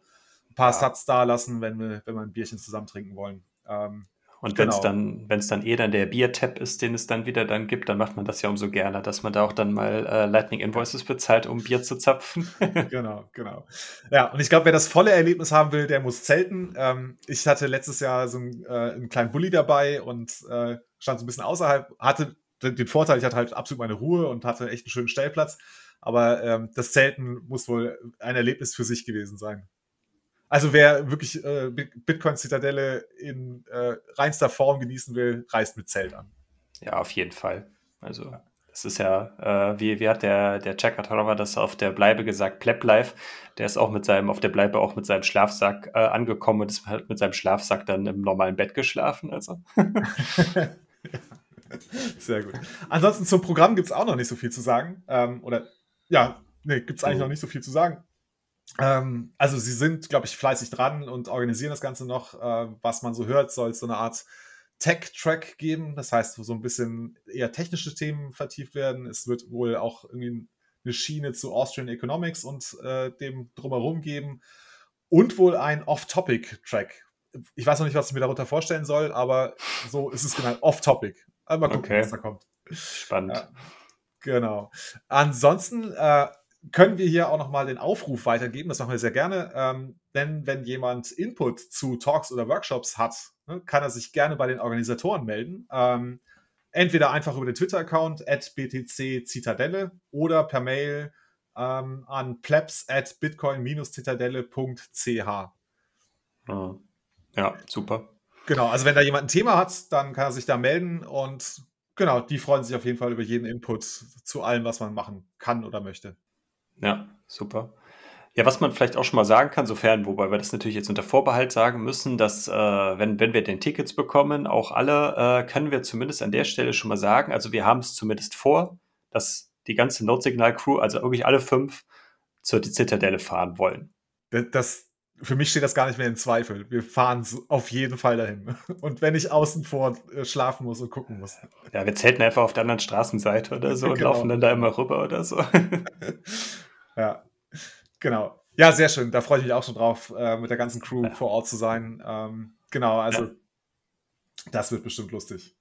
[SPEAKER 1] ein paar ja. Satz da lassen, wenn wir, wenn wir ein Bierchen zusammen trinken wollen. Ähm,
[SPEAKER 2] und genau. wenn es dann, wenn es dann eh dann der Biertap ist, den es dann wieder dann gibt, dann macht man das ja umso gerne, dass man da auch dann mal äh, Lightning Invoices bezahlt, um Bier zu zapfen.
[SPEAKER 1] genau, genau. Ja, und ich glaube, wer das volle Erlebnis haben will, der muss zelten. Ähm, ich hatte letztes Jahr so einen, äh, einen kleinen Bulli dabei und äh, stand so ein bisschen außerhalb, hatte den Vorteil, ich hatte halt absolut meine Ruhe und hatte echt einen schönen Stellplatz. Aber ähm, das Zelten muss wohl ein Erlebnis für sich gewesen sein. Also wer wirklich äh, Bitcoin-Zitadelle in äh, reinster Form genießen will, reist mit Zelt an.
[SPEAKER 2] Ja, auf jeden Fall. Also das ist ja, äh, wie, wie hat der, der Chakatarova das auf der Bleibe gesagt, Pleb Life, der ist auch mit seinem, auf der Bleibe auch mit seinem Schlafsack äh, angekommen und ist halt mit seinem Schlafsack dann im normalen Bett geschlafen. Also.
[SPEAKER 1] Sehr gut. Ansonsten zum Programm gibt es auch noch nicht so viel zu sagen. Ähm, oder ja, nee, gibt es eigentlich oh. noch nicht so viel zu sagen. Ähm, also sie sind, glaube ich, fleißig dran und organisieren das Ganze noch. Äh, was man so hört, soll es so eine Art Tech-Track geben. Das heißt, so ein bisschen eher technische Themen vertieft werden. Es wird wohl auch irgendwie eine Schiene zu Austrian Economics und äh, dem drumherum geben. Und wohl ein Off-Topic-Track. Ich weiß noch nicht, was ich mir darunter vorstellen soll, aber so ist es genau. Off-Topic. Mal gucken, okay. was da kommt.
[SPEAKER 2] Spannend. Ja,
[SPEAKER 1] genau. Ansonsten äh, können wir hier auch nochmal den Aufruf weitergeben. Das machen wir sehr gerne. Ähm, denn wenn jemand Input zu Talks oder Workshops hat, ne, kann er sich gerne bei den Organisatoren melden. Ähm, entweder einfach über den Twitter-Account at btc Zitadelle oder per Mail ähm, an plebs at bitcoin-zitadelle.ch.
[SPEAKER 2] Ja, super.
[SPEAKER 1] Genau, also wenn da jemand ein Thema hat, dann kann er sich da melden und genau, die freuen sich auf jeden Fall über jeden Input zu allem, was man machen kann oder möchte.
[SPEAKER 2] Ja, super. Ja, was man vielleicht auch schon mal sagen kann, sofern, wobei wir das natürlich jetzt unter Vorbehalt sagen müssen, dass äh, wenn, wenn wir den Tickets bekommen, auch alle, äh, können wir zumindest an der Stelle schon mal sagen, also wir haben es zumindest vor, dass die ganze Notsignal-Crew, also wirklich alle fünf, zur Zitadelle fahren wollen.
[SPEAKER 1] Das, für mich steht das gar nicht mehr in Zweifel. Wir fahren auf jeden Fall dahin. Und wenn ich außen vor äh, schlafen muss und gucken muss.
[SPEAKER 2] Ja, wir zelten einfach auf der anderen Straßenseite oder so und genau. laufen dann da immer rüber oder so.
[SPEAKER 1] ja, genau. Ja, sehr schön. Da freue ich mich auch schon drauf, äh, mit der ganzen Crew ja. vor Ort zu sein. Ähm, genau, also ja. das wird bestimmt lustig.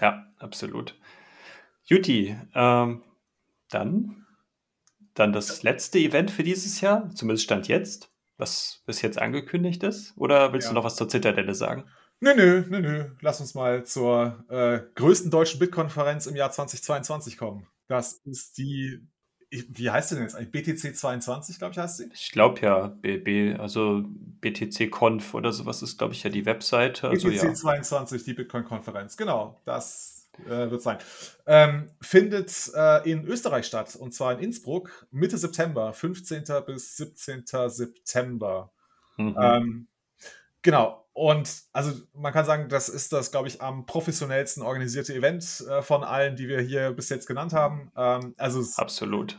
[SPEAKER 2] Ja, absolut. Juti, ähm, dann, dann das letzte Event für dieses Jahr, zumindest Stand jetzt was bis jetzt angekündigt ist? Oder willst ja. du noch was zur Zitadelle sagen?
[SPEAKER 1] Nö, nö, nö, nö. Lass uns mal zur äh, größten deutschen Bitkonferenz im Jahr 2022 kommen. Das ist die, wie heißt sie denn jetzt eigentlich? BTC 22, glaube ich, heißt sie?
[SPEAKER 2] Ich glaube ja, BB, also BTC Conf oder sowas ist, glaube ich, ja die Webseite.
[SPEAKER 1] Also, BTC
[SPEAKER 2] ja.
[SPEAKER 1] 22, die Bitcoin-Konferenz, genau. Das äh, wird sein. Ähm, findet äh, in Österreich statt und zwar in Innsbruck Mitte September, 15. bis 17. September. Mhm. Ähm, genau. Und also man kann sagen, das ist das, glaube ich, am professionellsten organisierte Event äh, von allen, die wir hier bis jetzt genannt haben. Ähm, also es,
[SPEAKER 2] absolut.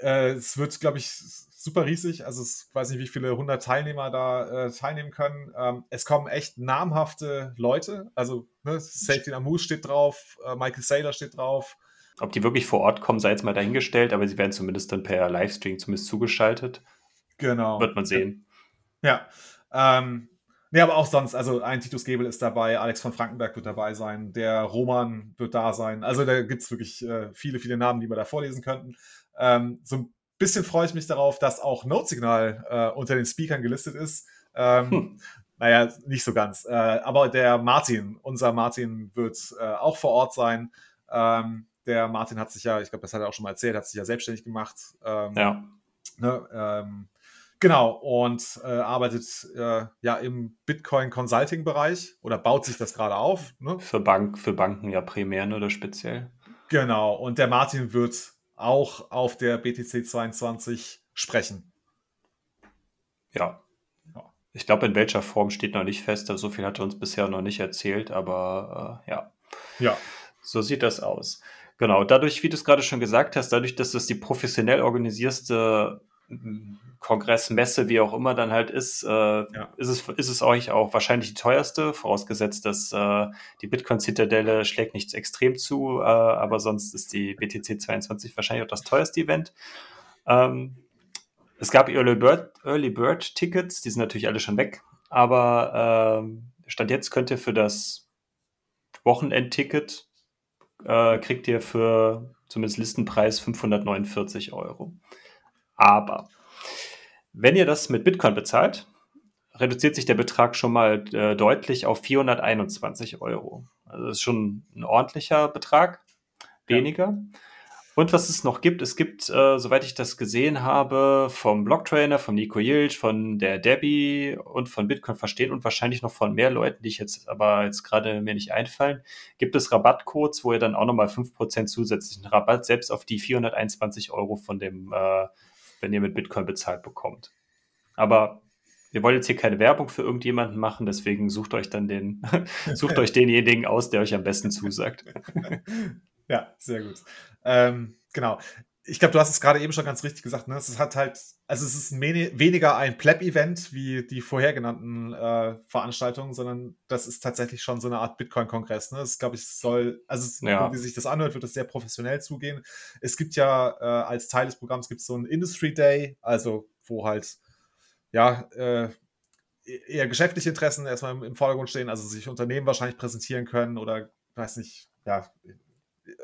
[SPEAKER 1] Äh, es wird, glaube ich, super riesig. Also ich weiß nicht, wie viele hundert Teilnehmer da äh, teilnehmen können. Ähm, es kommen echt namhafte Leute. Also ne, Safety Namus steht drauf, äh, Michael Saylor steht drauf.
[SPEAKER 2] Ob die wirklich vor Ort kommen, sei jetzt mal dahingestellt, aber sie werden zumindest dann per Livestream zumindest zugeschaltet.
[SPEAKER 1] Genau.
[SPEAKER 2] Wird man sehen.
[SPEAKER 1] Ja. Ähm, Nee, aber auch sonst, also ein Titus Gebel ist dabei, Alex von Frankenberg wird dabei sein, der Roman wird da sein. Also da gibt es wirklich äh, viele, viele Namen, die wir da vorlesen könnten. Ähm, so ein bisschen freue ich mich darauf, dass auch Note-Signal äh, unter den Speakern gelistet ist. Ähm, hm. Naja, nicht so ganz. Äh, aber der Martin, unser Martin, wird äh, auch vor Ort sein. Ähm, der Martin hat sich ja, ich glaube, das hat er auch schon mal erzählt, hat sich ja selbstständig gemacht.
[SPEAKER 2] Ähm, ja.
[SPEAKER 1] Ne, ähm, Genau, und äh, arbeitet äh, ja im Bitcoin-Consulting-Bereich oder baut sich das gerade auf. Ne?
[SPEAKER 2] Für, Bank, für Banken ja primär oder speziell.
[SPEAKER 1] Genau, und der Martin wird auch auf der BTC 22 sprechen.
[SPEAKER 2] Ja. ja. Ich glaube, in welcher Form steht noch nicht fest. So viel hat er uns bisher noch nicht erzählt, aber äh, ja.
[SPEAKER 1] Ja.
[SPEAKER 2] So sieht das aus. Genau, dadurch, wie du es gerade schon gesagt hast, dadurch, dass das die professionell organisierste Kongress, Messe, wie auch immer dann halt ist, äh, ja. ist, es, ist es euch auch wahrscheinlich die teuerste, vorausgesetzt, dass äh, die Bitcoin-Zitadelle schlägt nichts extrem zu, äh, aber sonst ist die BTC 22 wahrscheinlich auch das teuerste Event. Ähm, es gab Early Bird, Early Bird Tickets, die sind natürlich alle schon weg, aber ähm, Stand jetzt könnt ihr für das Wochenendticket äh, kriegt ihr für zumindest Listenpreis 549 Euro. Aber wenn ihr das mit Bitcoin bezahlt, reduziert sich der Betrag schon mal äh, deutlich auf 421 Euro. Also das ist schon ein ordentlicher Betrag, weniger. Ja. Und was es noch gibt, es gibt, äh, soweit ich das gesehen habe, vom Blocktrainer, von Nico Yilch, von der Debbie und von Bitcoin verstehen und wahrscheinlich noch von mehr Leuten, die ich jetzt aber jetzt gerade mir nicht einfallen, gibt es Rabattcodes, wo ihr dann auch nochmal 5% zusätzlichen Rabatt selbst auf die 421 Euro von dem äh, wenn ihr mit Bitcoin bezahlt bekommt. Aber wir wollen jetzt hier keine Werbung für irgendjemanden machen, deswegen sucht euch dann den, sucht euch denjenigen aus, der euch am besten zusagt.
[SPEAKER 1] ja, sehr gut. Ähm, genau ich glaube, du hast es gerade eben schon ganz richtig gesagt. Ne? Es hat halt, also es ist weniger ein Pleb-Event wie die vorher genannten äh, Veranstaltungen, sondern das ist tatsächlich schon so eine Art Bitcoin-Kongress. Ne? Das glaube ich soll, also ja. wie sich das anhört, wird es sehr professionell zugehen. Es gibt ja äh, als Teil des Programms gibt es so einen Industry Day, also wo halt ja äh, e-, eher geschäftliche Interessen erstmal im, im Vordergrund stehen, also sich Unternehmen wahrscheinlich präsentieren können oder weiß nicht, ja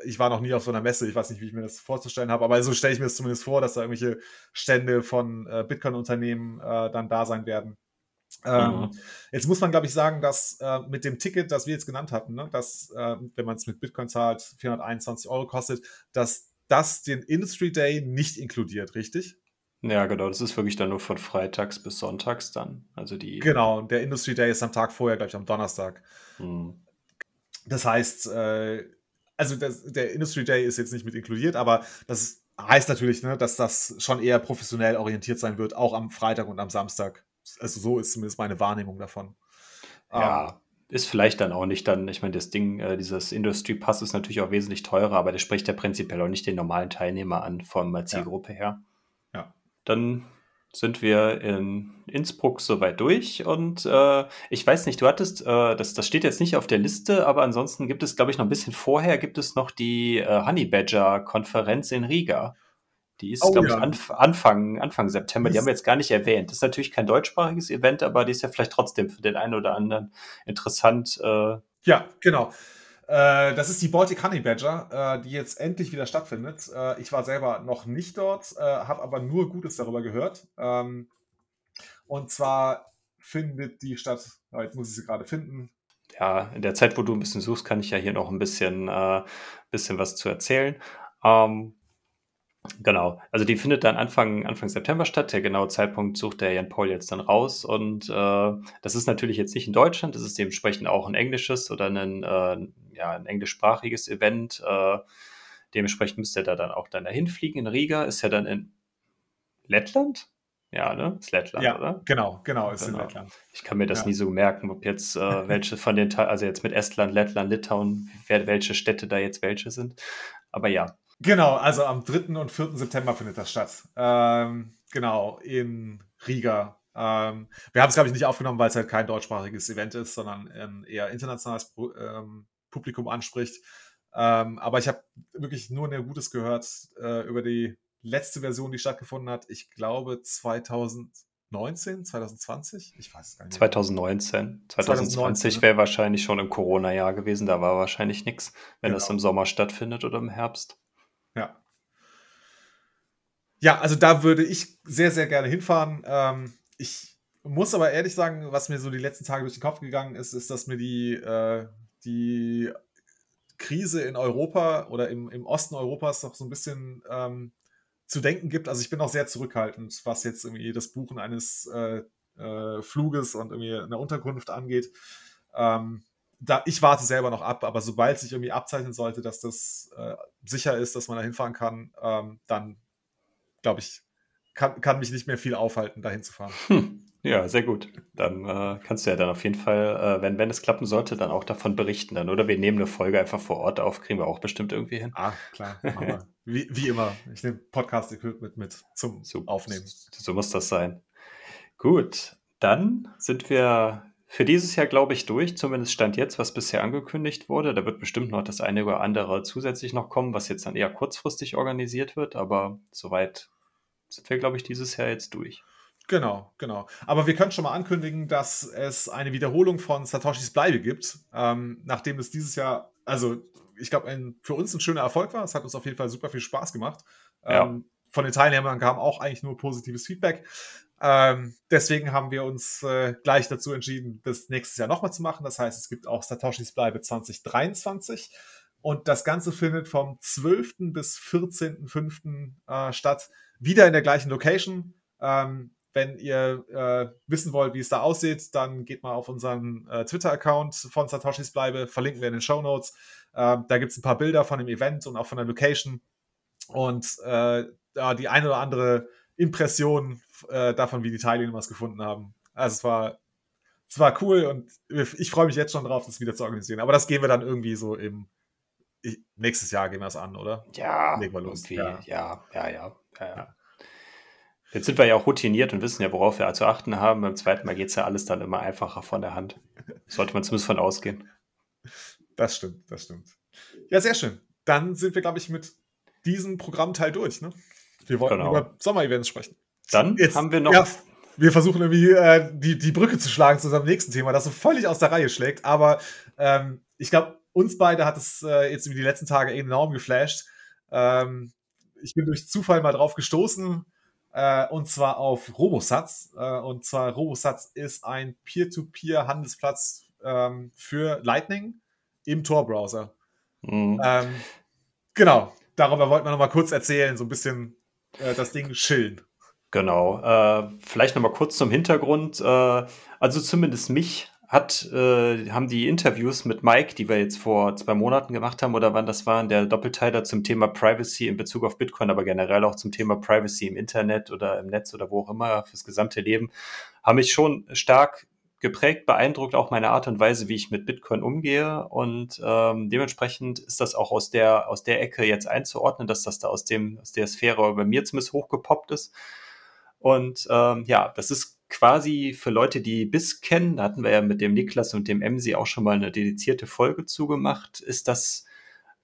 [SPEAKER 1] ich war noch nie auf so einer Messe, ich weiß nicht, wie ich mir das vorzustellen habe, aber so stelle ich mir es zumindest vor, dass da irgendwelche Stände von äh, Bitcoin-Unternehmen äh, dann da sein werden. Ähm, mhm. Jetzt muss man, glaube ich, sagen, dass äh, mit dem Ticket, das wir jetzt genannt hatten, ne, dass, äh, wenn man es mit Bitcoin zahlt, 421 Euro kostet, dass das den Industry Day nicht inkludiert, richtig?
[SPEAKER 2] Ja, genau, das ist wirklich dann nur von freitags bis sonntags dann. Also die.
[SPEAKER 1] Genau, der Industry Day ist am Tag vorher, glaube ich, am Donnerstag. Mhm. Das heißt, äh, also das, der Industry Day ist jetzt nicht mit inkludiert, aber das heißt natürlich, ne, dass das schon eher professionell orientiert sein wird, auch am Freitag und am Samstag. Also so ist zumindest meine Wahrnehmung davon.
[SPEAKER 2] Ja, ähm, ist vielleicht dann auch nicht dann, ich meine, das Ding, äh, dieses Industry Pass ist natürlich auch wesentlich teurer, aber der spricht ja prinzipiell auch nicht den normalen Teilnehmer an, von der Zielgruppe
[SPEAKER 1] ja.
[SPEAKER 2] her.
[SPEAKER 1] Ja.
[SPEAKER 2] Dann sind wir in Innsbruck soweit durch. Und äh, ich weiß nicht, du hattest, äh, das, das steht jetzt nicht auf der Liste, aber ansonsten gibt es, glaube ich, noch ein bisschen vorher, gibt es noch die äh, Honey Badger-Konferenz in Riga. Die ist, oh, glaube ja. ich, Anf Anfang, Anfang September. Die haben wir jetzt gar nicht erwähnt. Das ist natürlich kein deutschsprachiges Event, aber die ist ja vielleicht trotzdem für den einen oder anderen interessant. Äh.
[SPEAKER 1] ja, genau. Äh, das ist die Baltic Honey Badger, äh, die jetzt endlich wieder stattfindet. Äh, ich war selber noch nicht dort, äh, habe aber nur Gutes darüber gehört. Ähm, und zwar findet die statt, oh, jetzt muss ich sie gerade finden.
[SPEAKER 2] Ja, in der Zeit, wo du ein bisschen suchst, kann ich ja hier noch ein bisschen, äh, bisschen was zu erzählen. Ähm, Genau, also die findet dann Anfang, Anfang September statt. Der genaue Zeitpunkt sucht der Jan Paul jetzt dann raus. Und äh, das ist natürlich jetzt nicht in Deutschland, das ist dementsprechend auch ein englisches oder ein, äh, ja, ein englischsprachiges Event. Äh, dementsprechend müsste er da dann auch dann dahin fliegen. In Riga ist er dann in Lettland? Ja, ne? Ist Lettland,
[SPEAKER 1] ja,
[SPEAKER 2] oder?
[SPEAKER 1] Genau, genau, ist genau. in Lettland.
[SPEAKER 2] Ich kann mir das ja. nie so merken, ob jetzt äh, welche von den, also jetzt mit Estland, Lettland, Litauen, wer, welche Städte da jetzt welche sind. Aber ja,
[SPEAKER 1] Genau, also am 3. und 4. September findet das statt. Ähm, genau, in Riga. Ähm, wir haben es, glaube ich, nicht aufgenommen, weil es halt kein deutschsprachiges Event ist, sondern ein eher internationales ähm, Publikum anspricht. Ähm, aber ich habe wirklich nur ein Gutes gehört äh, über die letzte Version, die stattgefunden hat. Ich glaube 2000, 2019, 2020? Ich weiß es gar nicht.
[SPEAKER 2] 2019. 2020 wäre wahrscheinlich schon im Corona-Jahr gewesen. Da war wahrscheinlich nichts, wenn genau. das im Sommer stattfindet oder im Herbst.
[SPEAKER 1] Ja. Ja, also da würde ich sehr, sehr gerne hinfahren. Ähm, ich muss aber ehrlich sagen, was mir so die letzten Tage durch den Kopf gegangen ist, ist, dass mir die, äh, die Krise in Europa oder im, im Osten Europas doch so ein bisschen ähm, zu denken gibt. Also ich bin auch sehr zurückhaltend, was jetzt irgendwie das Buchen eines äh, äh, Fluges und irgendwie eine Unterkunft angeht. Ähm, da, ich warte selber noch ab, aber sobald sich irgendwie abzeichnen sollte, dass das äh, sicher ist, dass man da hinfahren kann, ähm, dann glaube ich, kann, kann mich nicht mehr viel aufhalten, da hinzufahren.
[SPEAKER 2] Hm. Ja, sehr gut. Dann äh, kannst du ja dann auf jeden Fall, äh, wenn, wenn es klappen sollte, dann auch davon berichten dann. Oder wir nehmen eine Folge einfach vor Ort auf, kriegen wir auch bestimmt irgendwie hin.
[SPEAKER 1] Ah, klar. wie, wie immer. Ich nehme Podcast-Equipment mit zum so, Aufnehmen.
[SPEAKER 2] So muss das sein. Gut, dann sind wir für dieses Jahr, glaube ich, durch. Zumindest stand jetzt, was bisher angekündigt wurde. Da wird bestimmt noch das eine oder andere zusätzlich noch kommen, was jetzt dann eher kurzfristig organisiert wird. Aber soweit sind wir, glaube ich, dieses Jahr jetzt durch.
[SPEAKER 1] Genau, genau. Aber wir können schon mal ankündigen, dass es eine Wiederholung von Satoshis Bleibe gibt, ähm, nachdem es dieses Jahr, also ich glaube, für uns ein schöner Erfolg war. Es hat uns auf jeden Fall super viel Spaß gemacht. Ja. Ähm, von den Teilnehmern kam auch eigentlich nur positives Feedback. Ähm, deswegen haben wir uns äh, gleich dazu entschieden, das nächstes Jahr nochmal zu machen. Das heißt, es gibt auch Satoshis Bleibe 2023. Und das Ganze findet vom 12. bis 14.05. Äh, statt. Wieder in der gleichen Location. Ähm, wenn ihr äh, wissen wollt, wie es da aussieht, dann geht mal auf unseren äh, Twitter-Account von Satoshis Bleibe, verlinken wir in den Show Notes. Äh, da gibt es ein paar Bilder von dem Event und auch von der Location und äh, ja, die eine oder andere Impression äh, davon, wie die Teilnehmer es gefunden haben. Also es war, es war cool und ich freue mich jetzt schon drauf, das wieder zu organisieren. Aber das gehen wir dann irgendwie so im nächstes Jahr gehen wir es an, oder?
[SPEAKER 2] Ja, Legen wir los. Ja. ja, ja, ja, ja. ja. Jetzt sind wir ja auch routiniert und wissen ja, worauf wir zu achten haben. Beim zweiten Mal geht es ja alles dann immer einfacher von der Hand. Sollte man zumindest von ausgehen.
[SPEAKER 1] Das stimmt, das stimmt. Ja, sehr schön. Dann sind wir, glaube ich, mit diesem Programmteil durch. Ne? Wir wollten genau. über Sommer-Events sprechen.
[SPEAKER 2] Dann Jetzt, haben wir noch. Ja,
[SPEAKER 1] wir versuchen irgendwie äh, die, die Brücke zu schlagen zu unserem nächsten Thema, das so völlig aus der Reihe schlägt. Aber ähm, ich glaube, uns beide hat es äh, jetzt über die letzten Tage enorm geflasht. Ähm, ich bin durch Zufall mal drauf gestoßen äh, und zwar auf Robosatz. Äh, und zwar Robosatz ist ein Peer-to-Peer-Handelsplatz ähm, für Lightning im Tor-Browser. Mhm. Ähm, genau, darüber wollten wir noch mal kurz erzählen, so ein bisschen äh, das Ding chillen.
[SPEAKER 2] Genau, äh, vielleicht noch mal kurz zum Hintergrund. Äh, also zumindest mich hat, äh, haben die Interviews mit Mike, die wir jetzt vor zwei Monaten gemacht haben, oder wann das waren, der Doppelteiler zum Thema Privacy in Bezug auf Bitcoin, aber generell auch zum Thema Privacy im Internet oder im Netz oder wo auch immer fürs gesamte Leben, haben mich schon stark geprägt, beeindruckt auch meine Art und Weise, wie ich mit Bitcoin umgehe. Und ähm, dementsprechend ist das auch aus der, aus der Ecke jetzt einzuordnen, dass das da aus, dem, aus der Sphäre bei mir zumindest hochgepoppt ist. Und ähm, ja, das ist quasi für Leute, die BIS kennen, da hatten wir ja mit dem Niklas und dem Emsi auch schon mal eine dedizierte Folge zugemacht, ist das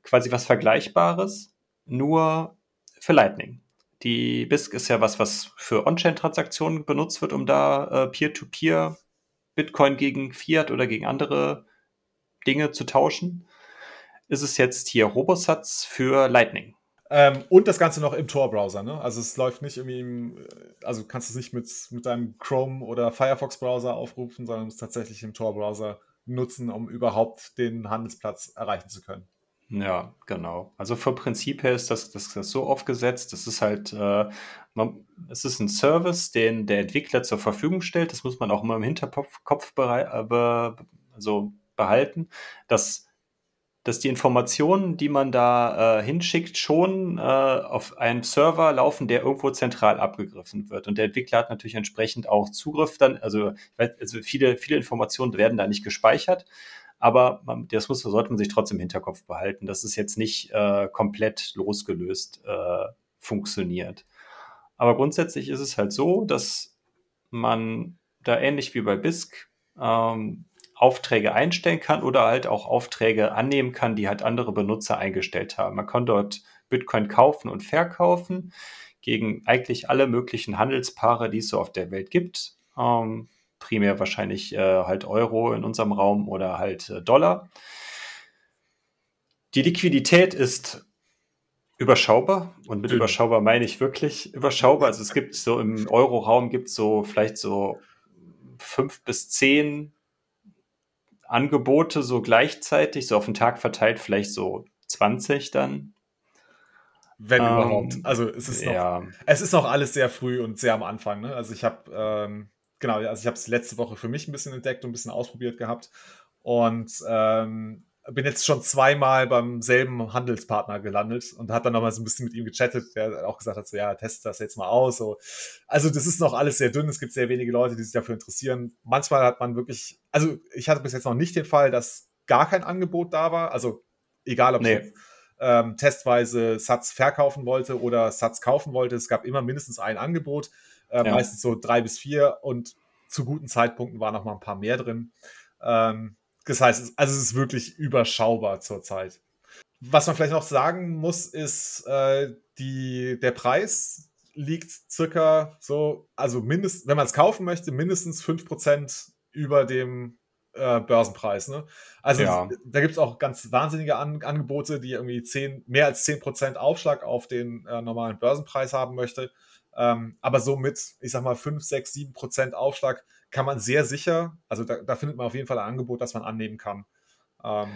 [SPEAKER 2] quasi was Vergleichbares, nur für Lightning. Die BISC ist ja was, was für On-Chain-Transaktionen benutzt wird, um da äh, Peer-to-Peer Bitcoin gegen Fiat oder gegen andere Dinge zu tauschen. Ist es jetzt hier Robosatz für Lightning.
[SPEAKER 1] Ähm, und das Ganze noch im Tor-Browser. Ne? Also es läuft nicht irgendwie im, äh, also kannst du es nicht mit, mit deinem Chrome oder Firefox-Browser aufrufen, sondern musst tatsächlich im Tor-Browser nutzen, um überhaupt den Handelsplatz erreichen zu können.
[SPEAKER 2] Ja, genau. Also vom Prinzip her ist das, das, das so aufgesetzt, das ist halt, äh, man, es ist ein Service, den der Entwickler zur Verfügung stellt. Das muss man auch immer im Hinterkopf Kopf äh, be, also behalten, dass dass die Informationen, die man da äh, hinschickt, schon äh, auf einen Server laufen, der irgendwo zentral abgegriffen wird. Und der Entwickler hat natürlich entsprechend auch Zugriff dann, also, also viele, viele Informationen werden da nicht gespeichert, aber man, das muss, sollte man sich trotzdem im Hinterkopf behalten, dass es jetzt nicht äh, komplett losgelöst äh, funktioniert. Aber grundsätzlich ist es halt so, dass man da ähnlich wie bei BISC ähm, Aufträge einstellen kann oder halt auch Aufträge annehmen kann, die halt andere Benutzer eingestellt haben. Man kann dort Bitcoin kaufen und verkaufen gegen eigentlich alle möglichen Handelspaare, die es so auf der Welt gibt. Ähm, primär wahrscheinlich äh, halt Euro in unserem Raum oder halt äh, Dollar. Die Liquidität ist überschaubar und mit überschaubar meine ich wirklich überschaubar. Also es gibt so im Euro-Raum gibt es so vielleicht so fünf bis zehn Angebote so gleichzeitig, so auf den Tag verteilt, vielleicht so 20 dann.
[SPEAKER 1] Wenn ähm, überhaupt. Also es ist, noch, ja. es ist noch alles sehr früh und sehr am Anfang. Ne? Also ich habe, ähm, genau, also ich habe es letzte Woche für mich ein bisschen entdeckt und ein bisschen ausprobiert gehabt. Und ähm, bin jetzt schon zweimal beim selben Handelspartner gelandet und hat dann nochmal so ein bisschen mit ihm gechattet, der auch gesagt hat, so ja, test das jetzt mal aus. So. Also das ist noch alles sehr dünn, es gibt sehr wenige Leute, die sich dafür interessieren. Manchmal hat man wirklich, also ich hatte bis jetzt noch nicht den Fall, dass gar kein Angebot da war, also egal ob nee. ich ähm, testweise Satz verkaufen wollte oder Satz kaufen wollte, es gab immer mindestens ein Angebot, äh, ja. meistens so drei bis vier und zu guten Zeitpunkten waren noch mal ein paar mehr drin. Ähm, das heißt, also es ist wirklich überschaubar zurzeit. Was man vielleicht noch sagen muss, ist, äh, die, der Preis liegt circa so, also mindestens, wenn man es kaufen möchte, mindestens 5% über dem äh, Börsenpreis. Ne? Also ja. da gibt es auch ganz wahnsinnige An Angebote, die irgendwie 10, mehr als 10% Aufschlag auf den äh, normalen Börsenpreis haben möchte. Ähm, aber so mit, ich sag mal, 5, 6, 7% Aufschlag kann man sehr sicher, also da, da, findet man auf jeden Fall ein Angebot, das man annehmen kann. Ähm,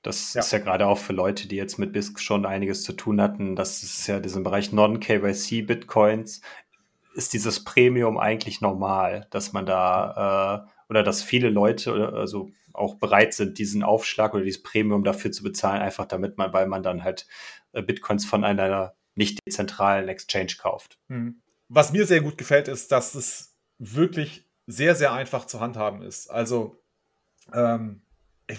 [SPEAKER 2] das ja. ist ja gerade auch für Leute, die jetzt mit BISC schon einiges zu tun hatten. Das ist ja diesen Bereich Non-KYC-Bitcoins. Ist dieses Premium eigentlich normal, dass man da äh, oder dass viele Leute also auch bereit sind, diesen Aufschlag oder dieses Premium dafür zu bezahlen, einfach damit man, weil man dann halt äh, Bitcoins von einer nicht dezentralen Exchange kauft.
[SPEAKER 1] Hm. Was mir sehr gut gefällt, ist, dass es wirklich sehr, sehr einfach zu handhaben ist. Also, ähm,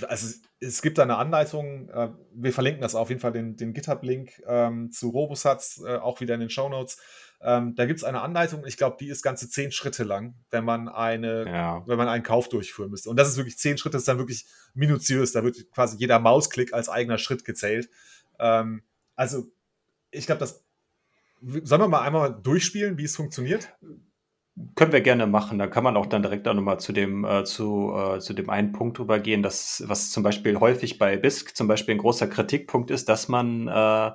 [SPEAKER 1] also es gibt da eine Anleitung, äh, wir verlinken das auf jeden Fall, den, den GitHub-Link ähm, zu Robosatz, äh, auch wieder in den Show Notes. Ähm, da gibt es eine Anleitung, ich glaube, die ist ganze zehn Schritte lang, wenn man eine, ja. wenn man einen Kauf durchführen müsste. Und das ist wirklich zehn Schritte, das ist dann wirklich minutiös, da wird quasi jeder Mausklick als eigener Schritt gezählt. Ähm, also, ich glaube, das Sollen wir mal einmal durchspielen, wie es funktioniert?
[SPEAKER 2] Können wir gerne machen. Da kann man auch dann direkt auch nochmal zu dem, äh, zu, äh, zu dem einen Punkt übergehen, dass, was zum Beispiel häufig bei BISC zum Beispiel ein großer Kritikpunkt ist, dass man äh,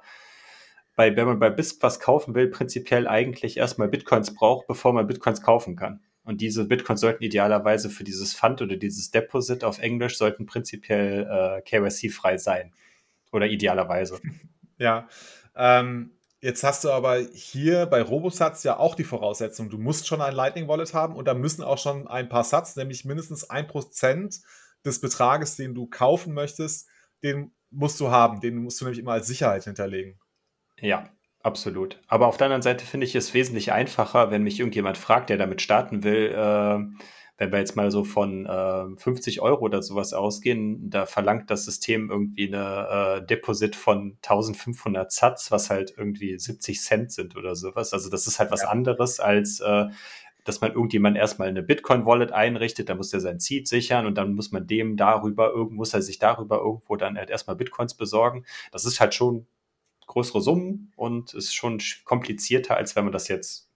[SPEAKER 2] bei, wenn man bei BISC was kaufen will, prinzipiell eigentlich erstmal Bitcoins braucht, bevor man Bitcoins kaufen kann. Und diese Bitcoins sollten idealerweise für dieses Fund oder dieses Deposit auf Englisch sollten prinzipiell äh, KYC-frei sein. Oder idealerweise.
[SPEAKER 1] Ja. Ähm, Jetzt hast du aber hier bei Robosatz ja auch die Voraussetzung, du musst schon ein Lightning Wallet haben und da müssen auch schon ein paar Satz, nämlich mindestens ein Prozent des Betrages, den du kaufen möchtest, den musst du haben. Den musst du nämlich immer als Sicherheit hinterlegen.
[SPEAKER 2] Ja, absolut. Aber auf der anderen Seite finde ich es wesentlich einfacher, wenn mich irgendjemand fragt, der damit starten will, äh, wenn wir jetzt mal so von äh, 50 Euro oder sowas ausgehen, da verlangt das System irgendwie eine äh, Deposit von 1500 Satz, was halt irgendwie 70 Cent sind oder sowas. Also das ist halt was ja. anderes als äh, dass man irgendjemand erstmal eine Bitcoin-Wallet einrichtet, dann muss der sein Seed sichern und dann muss man dem darüber, irgendwo muss er sich darüber irgendwo dann halt erstmal Bitcoins besorgen. Das ist halt schon größere Summen und ist schon komplizierter, als wenn man das jetzt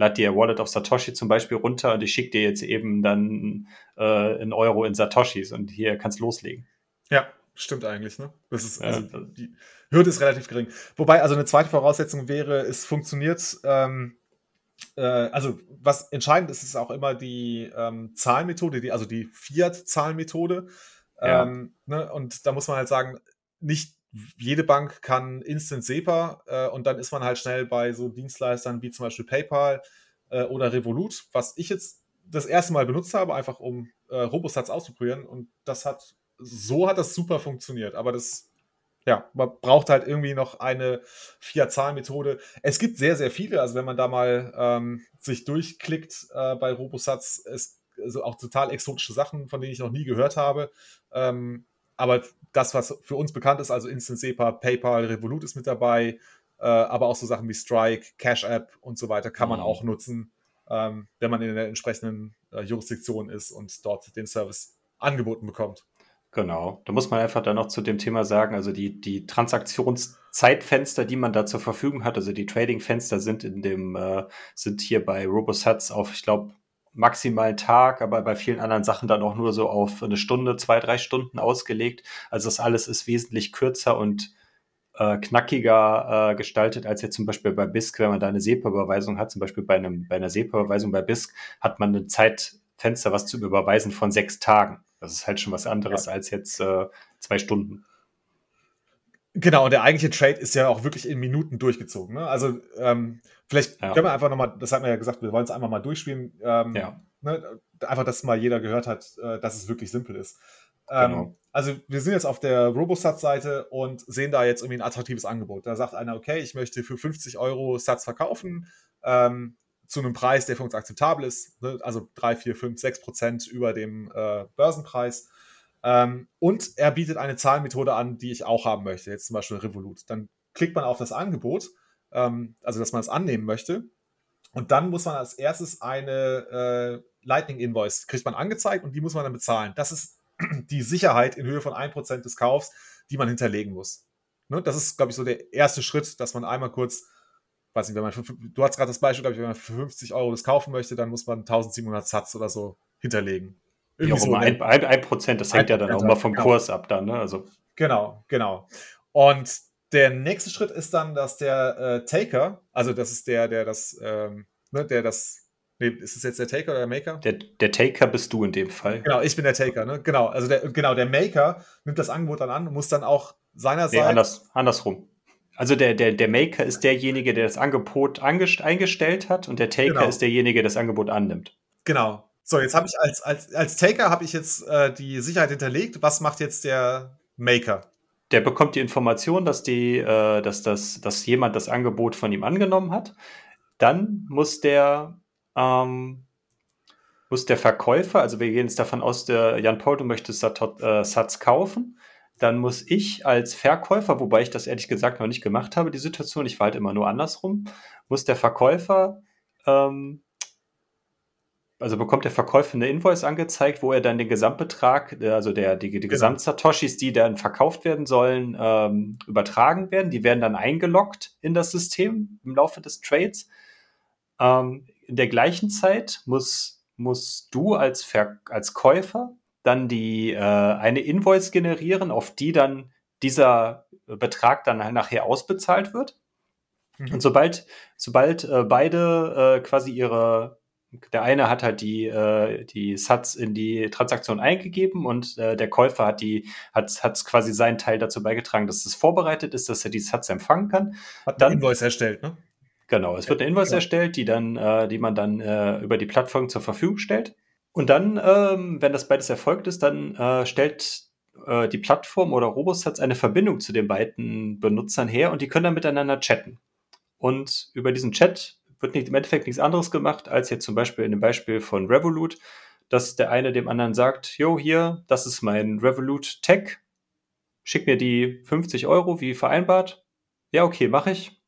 [SPEAKER 2] lad dir Wallet of Satoshi zum Beispiel runter und ich schicke dir jetzt eben dann äh, einen Euro in Satoshis und hier kannst loslegen.
[SPEAKER 1] Ja, stimmt eigentlich, ne? Das ist, also, ja. die Hürde ist relativ gering. Wobei, also eine zweite Voraussetzung wäre, es funktioniert, ähm, äh, also was entscheidend ist, ist auch immer die ähm, Zahlmethode, die, also die Fiat-Zahlmethode. Ja. Ähm, ne? Und da muss man halt sagen, nicht jede Bank kann Instant SEPA äh, und dann ist man halt schnell bei so Dienstleistern wie zum Beispiel PayPal äh, oder Revolut, was ich jetzt das erste Mal benutzt habe, einfach um äh, Robosatz auszuprobieren und das hat, so hat das super funktioniert, aber das, ja, man braucht halt irgendwie noch eine Fiat-Zahlmethode. Es gibt sehr, sehr viele, also wenn man da mal ähm, sich durchklickt äh, bei Robosatz, es also auch total exotische Sachen, von denen ich noch nie gehört habe. Ähm, aber das, was für uns bekannt ist, also Instant SEPA, PayPal, Revolut ist mit dabei, äh, aber auch so Sachen wie Strike, Cash App und so weiter kann man mhm. auch nutzen, ähm, wenn man in der entsprechenden äh, Jurisdiktion ist und dort den Service angeboten bekommt.
[SPEAKER 2] Genau. Da muss man einfach dann noch zu dem Thema sagen, also die, die Transaktions- Zeitfenster, die man da zur Verfügung hat. Also die Trading-Fenster sind in dem, äh, sind hier bei RoboSats auf, ich glaube, maximal Tag, aber bei vielen anderen Sachen dann auch nur so auf eine Stunde, zwei, drei Stunden ausgelegt. Also das alles ist wesentlich kürzer und äh, knackiger äh, gestaltet als jetzt zum Beispiel bei BISC, wenn man da eine SEPA-Überweisung hat. Zum Beispiel bei, einem, bei einer SEPA-Überweisung bei BISC hat man ein Zeitfenster, was zu überweisen von sechs Tagen. Das ist halt schon was anderes ja. als jetzt äh, zwei Stunden.
[SPEAKER 1] Genau, und der eigentliche Trade ist ja auch wirklich in Minuten durchgezogen. Ne? Also ähm, vielleicht ja. können wir einfach nochmal, das hat man ja gesagt, wir wollen es einfach mal durchspielen. Ähm, ja. ne? Einfach, dass mal jeder gehört hat, äh, dass es wirklich simpel ist. Ähm, genau. Also wir sind jetzt auf der Robosat-Seite und sehen da jetzt irgendwie ein attraktives Angebot. Da sagt einer, okay, ich möchte für 50 Euro Satz verkaufen, ähm, zu einem Preis, der für uns akzeptabel ist, ne? also 3, 4, 5, 6 Prozent über dem äh, Börsenpreis. Ähm, und er bietet eine Zahlmethode an, die ich auch haben möchte, jetzt zum Beispiel Revolut. Dann klickt man auf das Angebot, ähm, also dass man es annehmen möchte. Und dann muss man als erstes eine äh, Lightning Invoice, kriegt man angezeigt und die muss man dann bezahlen. Das ist die Sicherheit in Höhe von 1% des Kaufs, die man hinterlegen muss. Ne? Das ist, glaube ich, so der erste Schritt, dass man einmal kurz, weiß nicht, wenn man, du hast gerade das Beispiel, glaube ich, wenn man für 50 Euro das kaufen möchte, dann muss man 1700 Satz oder so hinterlegen.
[SPEAKER 2] Irgendwie ja, so ein, ein, ein Prozent, das hängt ja dann auch mal vom genau. Kurs ab dann, ne? Also.
[SPEAKER 1] Genau, genau. Und der nächste Schritt ist dann, dass der äh, Taker, also das ist der, der das, ähm, ne, der das, nee, ist es jetzt der Taker oder der Maker?
[SPEAKER 2] Der, der Taker bist du in dem Fall.
[SPEAKER 1] Genau, ich bin der Taker, ne? Genau, also der, genau, der Maker nimmt das Angebot dann an und muss dann auch seinerseits. Nee,
[SPEAKER 2] anders, andersrum. Also der, der, der Maker ist derjenige, der das Angebot eingestellt hat und der Taker genau. ist derjenige, der das Angebot annimmt.
[SPEAKER 1] Genau, so, jetzt habe ich als, als, als Taker habe ich jetzt äh, die Sicherheit hinterlegt. Was macht jetzt der Maker?
[SPEAKER 2] Der bekommt die Information, dass, die, äh, dass, das, dass jemand das Angebot von ihm angenommen hat. Dann muss der, ähm, muss der Verkäufer, also wir gehen jetzt davon aus, der Jan Paul, du möchtest äh, Satz kaufen. Dann muss ich als Verkäufer, wobei ich das ehrlich gesagt noch nicht gemacht habe, die Situation, ich war halt immer nur andersrum, muss der Verkäufer ähm, also bekommt der Verkäufer eine Invoice angezeigt, wo er dann den Gesamtbetrag, äh, also der, die, die genau. Gesamtsatoshis, die dann verkauft werden sollen, ähm, übertragen werden. Die werden dann eingeloggt in das System im Laufe des Trades. Ähm, in der gleichen Zeit muss, musst du als, Ver als Käufer dann die, äh, eine Invoice generieren, auf die dann dieser Betrag dann nachher ausbezahlt wird. Mhm. Und sobald, sobald äh, beide äh, quasi ihre der eine hat halt die, äh, die Satz in die Transaktion eingegeben und äh, der Käufer hat die, hat, hat quasi seinen Teil dazu beigetragen, dass es vorbereitet ist, dass er die Satz empfangen kann.
[SPEAKER 1] Hat dann Invoice erstellt, ne?
[SPEAKER 2] Genau, es wird eine Invoice ja. erstellt, die dann, äh, die man dann äh, über die Plattform zur Verfügung stellt. Und dann, ähm, wenn das beides erfolgt ist, dann äh, stellt äh, die Plattform oder Robosatz eine Verbindung zu den beiden Benutzern her und die können dann miteinander chatten. Und über diesen Chat wird nicht, im Endeffekt nichts anderes gemacht, als jetzt zum Beispiel in dem Beispiel von Revolut, dass der eine dem anderen sagt, jo, hier, das ist mein Revolut Tech, schick mir die 50 Euro wie vereinbart. Ja, okay, mache ich.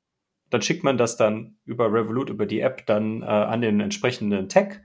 [SPEAKER 2] Dann schickt man das dann über Revolut, über die App dann äh, an den entsprechenden Tech.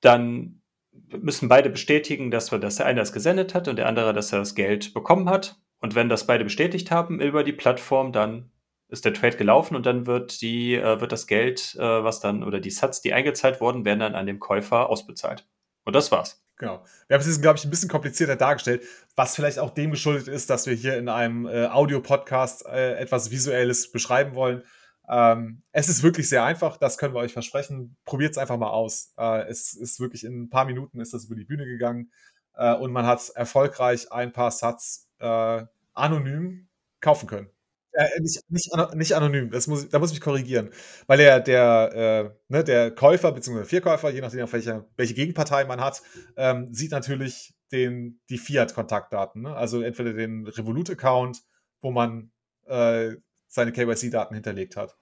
[SPEAKER 2] Dann müssen beide bestätigen, dass, wir, dass der eine das gesendet hat und der andere, dass er das Geld bekommen hat. Und wenn das beide bestätigt haben über die Plattform, dann ist der Trade gelaufen und dann wird die, äh, wird das Geld, äh, was dann, oder die Sats, die eingezahlt wurden, werden dann an dem Käufer ausbezahlt. Und das war's.
[SPEAKER 1] Genau. Wir haben es, glaube ich, ein bisschen komplizierter dargestellt, was vielleicht auch dem geschuldet ist, dass wir hier in einem äh, Audio-Podcast äh, etwas Visuelles beschreiben wollen. Ähm, es ist wirklich sehr einfach, das können wir euch versprechen. Probiert es einfach mal aus. Äh, es ist wirklich in ein paar Minuten ist das über die Bühne gegangen äh, und man hat erfolgreich ein paar Sats äh, anonym kaufen können. Äh, nicht, nicht, nicht, anonym, das muss, da muss ich mich korrigieren. Weil der, der, äh, ne, der Käufer bzw. Vierkäufer, je nachdem, auf welche, welche Gegenpartei man hat, ähm, sieht natürlich den, die Fiat-Kontaktdaten. Ne? Also entweder den Revolut-Account, wo man äh, seine KYC-Daten hinterlegt hat.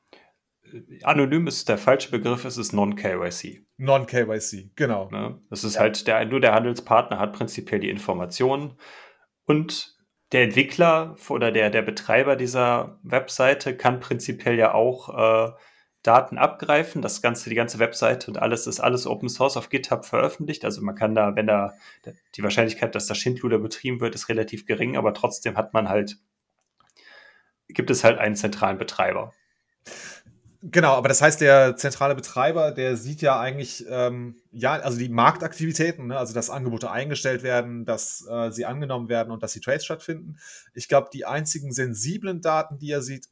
[SPEAKER 2] Anonym ist der falsche Begriff, es ist Non-KYC.
[SPEAKER 1] Non-KYC, genau.
[SPEAKER 2] Ne? Das ist ja. halt der, nur der Handelspartner hat prinzipiell die Informationen und der Entwickler oder der, der Betreiber dieser Webseite kann prinzipiell ja auch äh, Daten abgreifen. Das ganze, die ganze Webseite und alles ist alles Open Source auf GitHub veröffentlicht. Also man kann da, wenn da die Wahrscheinlichkeit, dass da Schindluder betrieben wird, ist relativ gering, aber trotzdem hat man halt gibt es halt einen zentralen Betreiber.
[SPEAKER 1] Genau, aber das heißt, der zentrale Betreiber, der sieht ja eigentlich, ähm, ja, also die Marktaktivitäten, ne? also dass Angebote eingestellt werden, dass äh, sie angenommen werden und dass die Trades stattfinden. Ich glaube, die einzigen sensiblen Daten, die er sieht,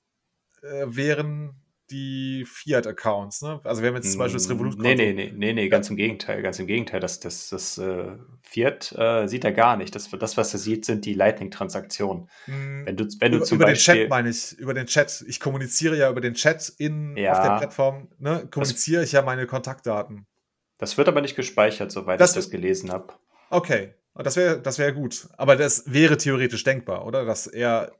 [SPEAKER 1] äh, wären die Fiat-Accounts, ne? Also wir haben jetzt zum Beispiel das
[SPEAKER 2] Mm,
[SPEAKER 1] Revolut-Konto.
[SPEAKER 2] Nee, nee, nee, nee, nee, ganz im Gegenteil, ganz im Gegenteil. Das, das, das äh, Fiat äh, sieht er gar nicht. Das, das, was er sieht, sind die Lightning-Transaktionen.
[SPEAKER 1] Hm,
[SPEAKER 2] Wenn du, wenn du
[SPEAKER 1] über,
[SPEAKER 2] zum
[SPEAKER 1] über den
[SPEAKER 2] Beispiel.
[SPEAKER 1] Chat meine ich, über den Chat. Ich kommuniziere ja über den Chat in,
[SPEAKER 2] Ja.
[SPEAKER 1] auf der Plattform, ne? kommuniziere ich ja meine Kontaktdaten.
[SPEAKER 2] Das wird aber nicht gespeichert, soweit
[SPEAKER 1] Das-
[SPEAKER 2] ich das gelesen habe.
[SPEAKER 1] Okay, Und das wäre das wär gut. Aber das wäre theoretisch denkbar, oder? Dass er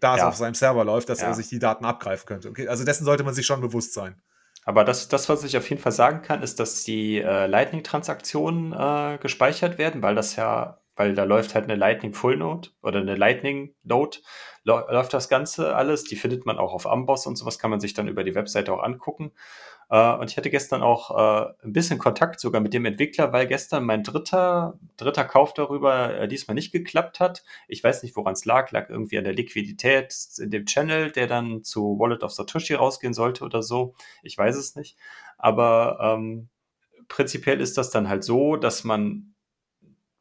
[SPEAKER 1] da es
[SPEAKER 2] Ja.
[SPEAKER 1] auf seinem Server läuft, dass
[SPEAKER 2] Ja.
[SPEAKER 1] er sich die Daten abgreifen könnte. Okay, also dessen sollte man sich schon bewusst sein.
[SPEAKER 2] Aber das, das, was ich auf jeden Fall sagen kann, ist, dass die äh, Lightning-Transaktionen äh, gespeichert werden, weil das ja, weil da läuft halt eine Lightning Full Node oder eine Lightning Node, läuft das Ganze alles. Die findet man auch auf Amboss und sowas kann man sich dann über die Webseite auch angucken. Äh, und ich hatte gestern auch äh, ein bisschen Kontakt sogar mit dem Entwickler, weil gestern mein dritter, dritter Kauf darüber äh, diesmal nicht geklappt hat. Ich weiß nicht, woran es lag. Lag irgendwie an der Liquidität in dem Channel, der dann zu Wallet of Satoshi rausgehen sollte oder so. Ich weiß es nicht. Aber ähm, prinzipiell ist das dann halt so, dass man,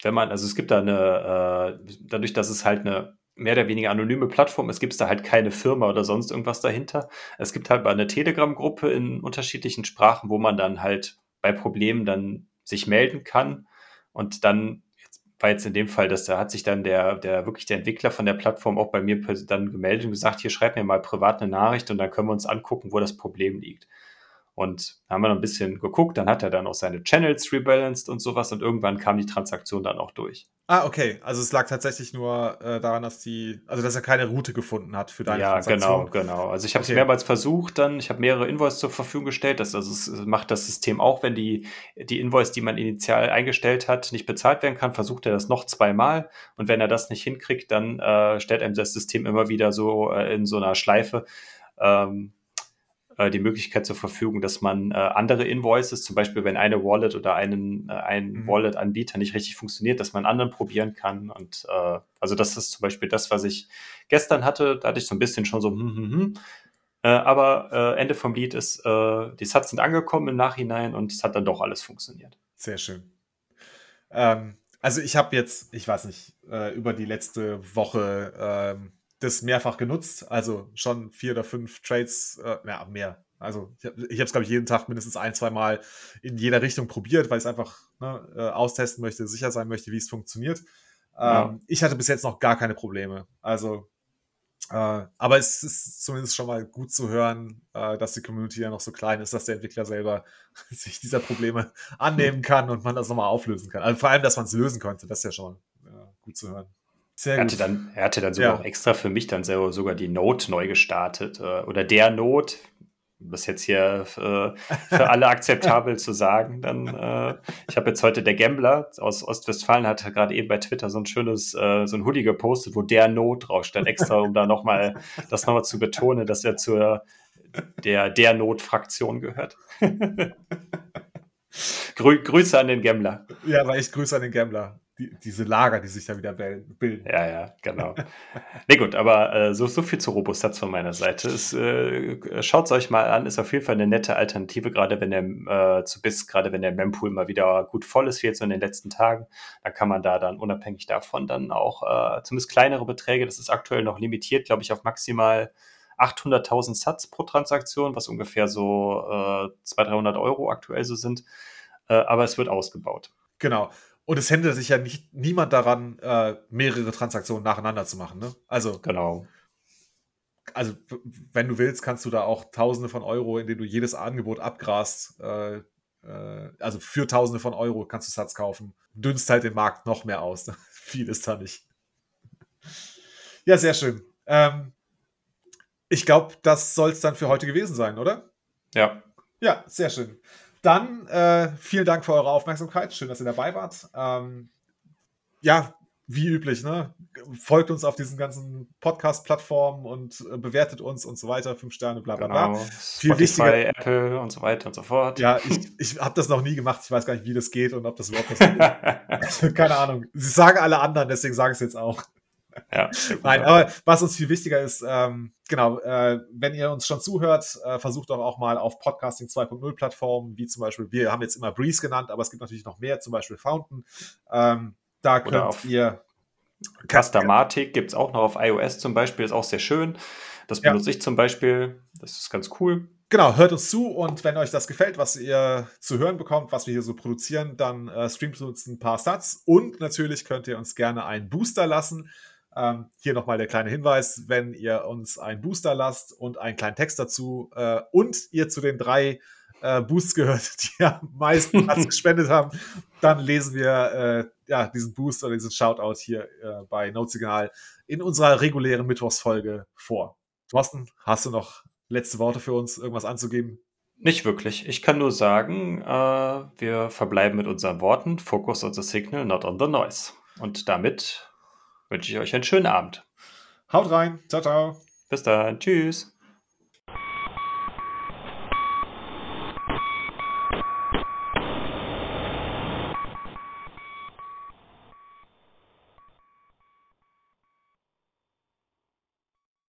[SPEAKER 2] wenn man, also es gibt da eine, äh, dadurch, dass es halt eine mehr oder weniger anonyme Plattform ist, gibt es da halt keine Firma oder sonst irgendwas dahinter. Es gibt halt eine Telegram-Gruppe in unterschiedlichen Sprachen, wo man dann halt bei Problemen dann sich melden kann und dann war jetzt in dem Fall, dass da hat sich dann der, der wirklich der Entwickler von der Plattform auch bei mir dann gemeldet und gesagt, hier schreib mir mal privat eine Nachricht und dann können wir uns angucken, wo das Problem liegt. Und da haben wir noch ein bisschen geguckt, dann hat er dann auch seine Channels rebalanced und sowas und irgendwann kam die Transaktion dann auch durch.
[SPEAKER 1] Ah, okay. Also es lag tatsächlich nur äh, daran, dass die, also dass er keine Route gefunden hat für deine
[SPEAKER 2] ja,
[SPEAKER 1] Transaktion.
[SPEAKER 2] genau, genau. Also ich habe es
[SPEAKER 1] Okay.
[SPEAKER 2] mehrmals versucht, dann, ich habe mehrere Invoice zur Verfügung gestellt. Das, also es macht das System auch, wenn die, die Invoice, die man initial eingestellt hat, nicht bezahlt werden kann, versucht er das noch zweimal. Und wenn er das nicht hinkriegt, dann äh, stellt einem das System immer wieder so äh, in so einer Schleife ähm, äh, die Möglichkeit zur Verfügung, dass man äh, andere Invoices, zum Beispiel wenn eine Wallet oder einen, äh, ein
[SPEAKER 1] Mhm.
[SPEAKER 2] Wallet-Anbieter nicht richtig funktioniert, dass man anderen probieren kann. Und äh, also das ist zum Beispiel das, was ich gestern hatte. Da hatte ich so ein bisschen schon so, hm, hm, hm. Äh, aber äh, Ende vom Lied ist, äh, die Sats sind angekommen im Nachhinein und es hat dann doch alles funktioniert.
[SPEAKER 1] Sehr schön. Ähm, also ich habe jetzt, ich weiß nicht, äh, über die letzte Woche ähm, das mehrfach genutzt. Also schon vier oder fünf Trades, äh, ja, mehr. Also ich habe es, glaube ich, jeden Tag mindestens ein, zwei Mal in jeder Richtung probiert, weil ich es einfach ne, äh, austesten möchte, sicher sein möchte, wie es funktioniert. Ähm,
[SPEAKER 2] Ja.
[SPEAKER 1] Ich hatte bis jetzt noch gar keine Probleme. Also, äh, aber es ist zumindest schon mal gut zu hören, äh, dass die Community ja noch so klein ist, dass der Entwickler selber sich dieser Probleme annehmen kann und man das nochmal auflösen kann. Also vor allem, dass man es lösen konnte, das ist ja schon äh, gut zu hören. Sehr
[SPEAKER 2] Er hatte
[SPEAKER 1] gut.
[SPEAKER 2] dann, er hatte dann sogar
[SPEAKER 1] Ja.
[SPEAKER 2] auch extra für mich dann selber sogar die Note neu gestartet. Äh, oder der Note, um das jetzt hier äh, für alle akzeptabel zu sagen. Dann, äh, ich habe jetzt heute der Gambler aus Ostwestfalen hat gerade eben bei Twitter so ein schönes, äh, so ein Hoodie gepostet, wo der Note drauf stand, extra, um da nochmal, das nochmal zu betonen, dass er zur der, der Not-Fraktion gehört. Grü Grüße an den Gambler.
[SPEAKER 1] Ja, aber ich grüße an den Gambler. Die, diese Lager, die sich da wieder bilden.
[SPEAKER 2] Ja, ja, genau. nee, gut, aber äh, so, so viel zu Robustats von meiner Seite. Äh, Schaut es euch mal an, ist auf jeden Fall eine nette Alternative, gerade wenn der äh, zu BIS, gerade wenn der Mempool mal wieder gut voll ist, wie jetzt so in den letzten Tagen. Dann kann man da dann unabhängig davon dann auch äh, zumindest kleinere Beträge, das ist aktuell noch limitiert, glaube ich, auf maximal 800.000 Satz pro Transaktion, was ungefähr so äh, 200, 300 Euro aktuell so sind. Äh, aber es wird ausgebaut.
[SPEAKER 1] Genau. Und es hindert sich ja nicht, niemand daran, äh, mehrere Transaktionen nacheinander zu machen. Ne? Also,
[SPEAKER 2] Genau.
[SPEAKER 1] also, wenn du willst, kannst du da auch Tausende von Euro, indem du jedes Angebot abgrast, äh, äh, also für Tausende von Euro kannst du Satz kaufen. Dünnst halt den Markt noch mehr aus. Ne? Viel ist da nicht. Ja, sehr schön. Ähm, ich glaube, das soll es dann für heute gewesen sein, oder?
[SPEAKER 2] Ja,
[SPEAKER 1] Ja, sehr schön. Dann äh, vielen Dank für eure Aufmerksamkeit. Schön, dass ihr dabei wart. Ähm, ja, wie üblich, ne? Folgt uns auf diesen ganzen Podcast-Plattformen und äh, bewertet uns und so weiter. Fünf Sterne, bla bla bla.
[SPEAKER 2] Genau.
[SPEAKER 1] Viel
[SPEAKER 2] Spotify,
[SPEAKER 1] wichtiger-
[SPEAKER 2] Apple und so weiter und so fort.
[SPEAKER 1] Ja, ich, ich habe das noch nie gemacht. Ich weiß gar nicht, wie das geht und ob das überhaupt was ist. Keine Ahnung. Sie sagen alle anderen, deswegen sage ich es jetzt auch.
[SPEAKER 2] Ja,
[SPEAKER 1] Nein, aber was uns viel wichtiger ist, ähm, genau, äh, wenn ihr uns schon zuhört, äh, versucht doch auch mal auf Podcasting 2.0 Plattformen, wie zum Beispiel, wir haben jetzt immer Breeze genannt, aber es gibt natürlich noch mehr, zum Beispiel Fountain. Ähm, da könnt
[SPEAKER 2] auf
[SPEAKER 1] ihr.
[SPEAKER 2] Custamatic gibt es auch noch auf iOS zum Beispiel, ist auch sehr schön. Das
[SPEAKER 1] Ja.
[SPEAKER 2] benutze ich zum Beispiel. Das ist ganz cool.
[SPEAKER 1] Genau, hört uns zu und wenn euch das gefällt, was ihr zu hören bekommt, was wir hier so produzieren, dann äh, streamt uns ein paar Stats und natürlich könnt ihr uns gerne einen Booster lassen. Ähm, hier nochmal der kleine Hinweis, wenn ihr uns einen Booster lasst und einen kleinen Text dazu äh, und ihr zu den drei äh, Boosts gehört, die am meisten Platz gespendet haben, dann lesen wir äh, ja, diesen Boost oder diesen Shoutout hier äh, bei Notsignal in unserer regulären Mittwochsfolge vor. Thorsten, hast du noch letzte Worte für uns, irgendwas anzugeben?
[SPEAKER 2] Nicht wirklich. Ich kann nur sagen, äh, wir verbleiben mit unseren Worten. Focus on the signal, not on the noise. Und damit wünsche ich euch einen schönen Abend.
[SPEAKER 1] Haut rein. Ciao, ciao.
[SPEAKER 2] Bis dann. Tschüss.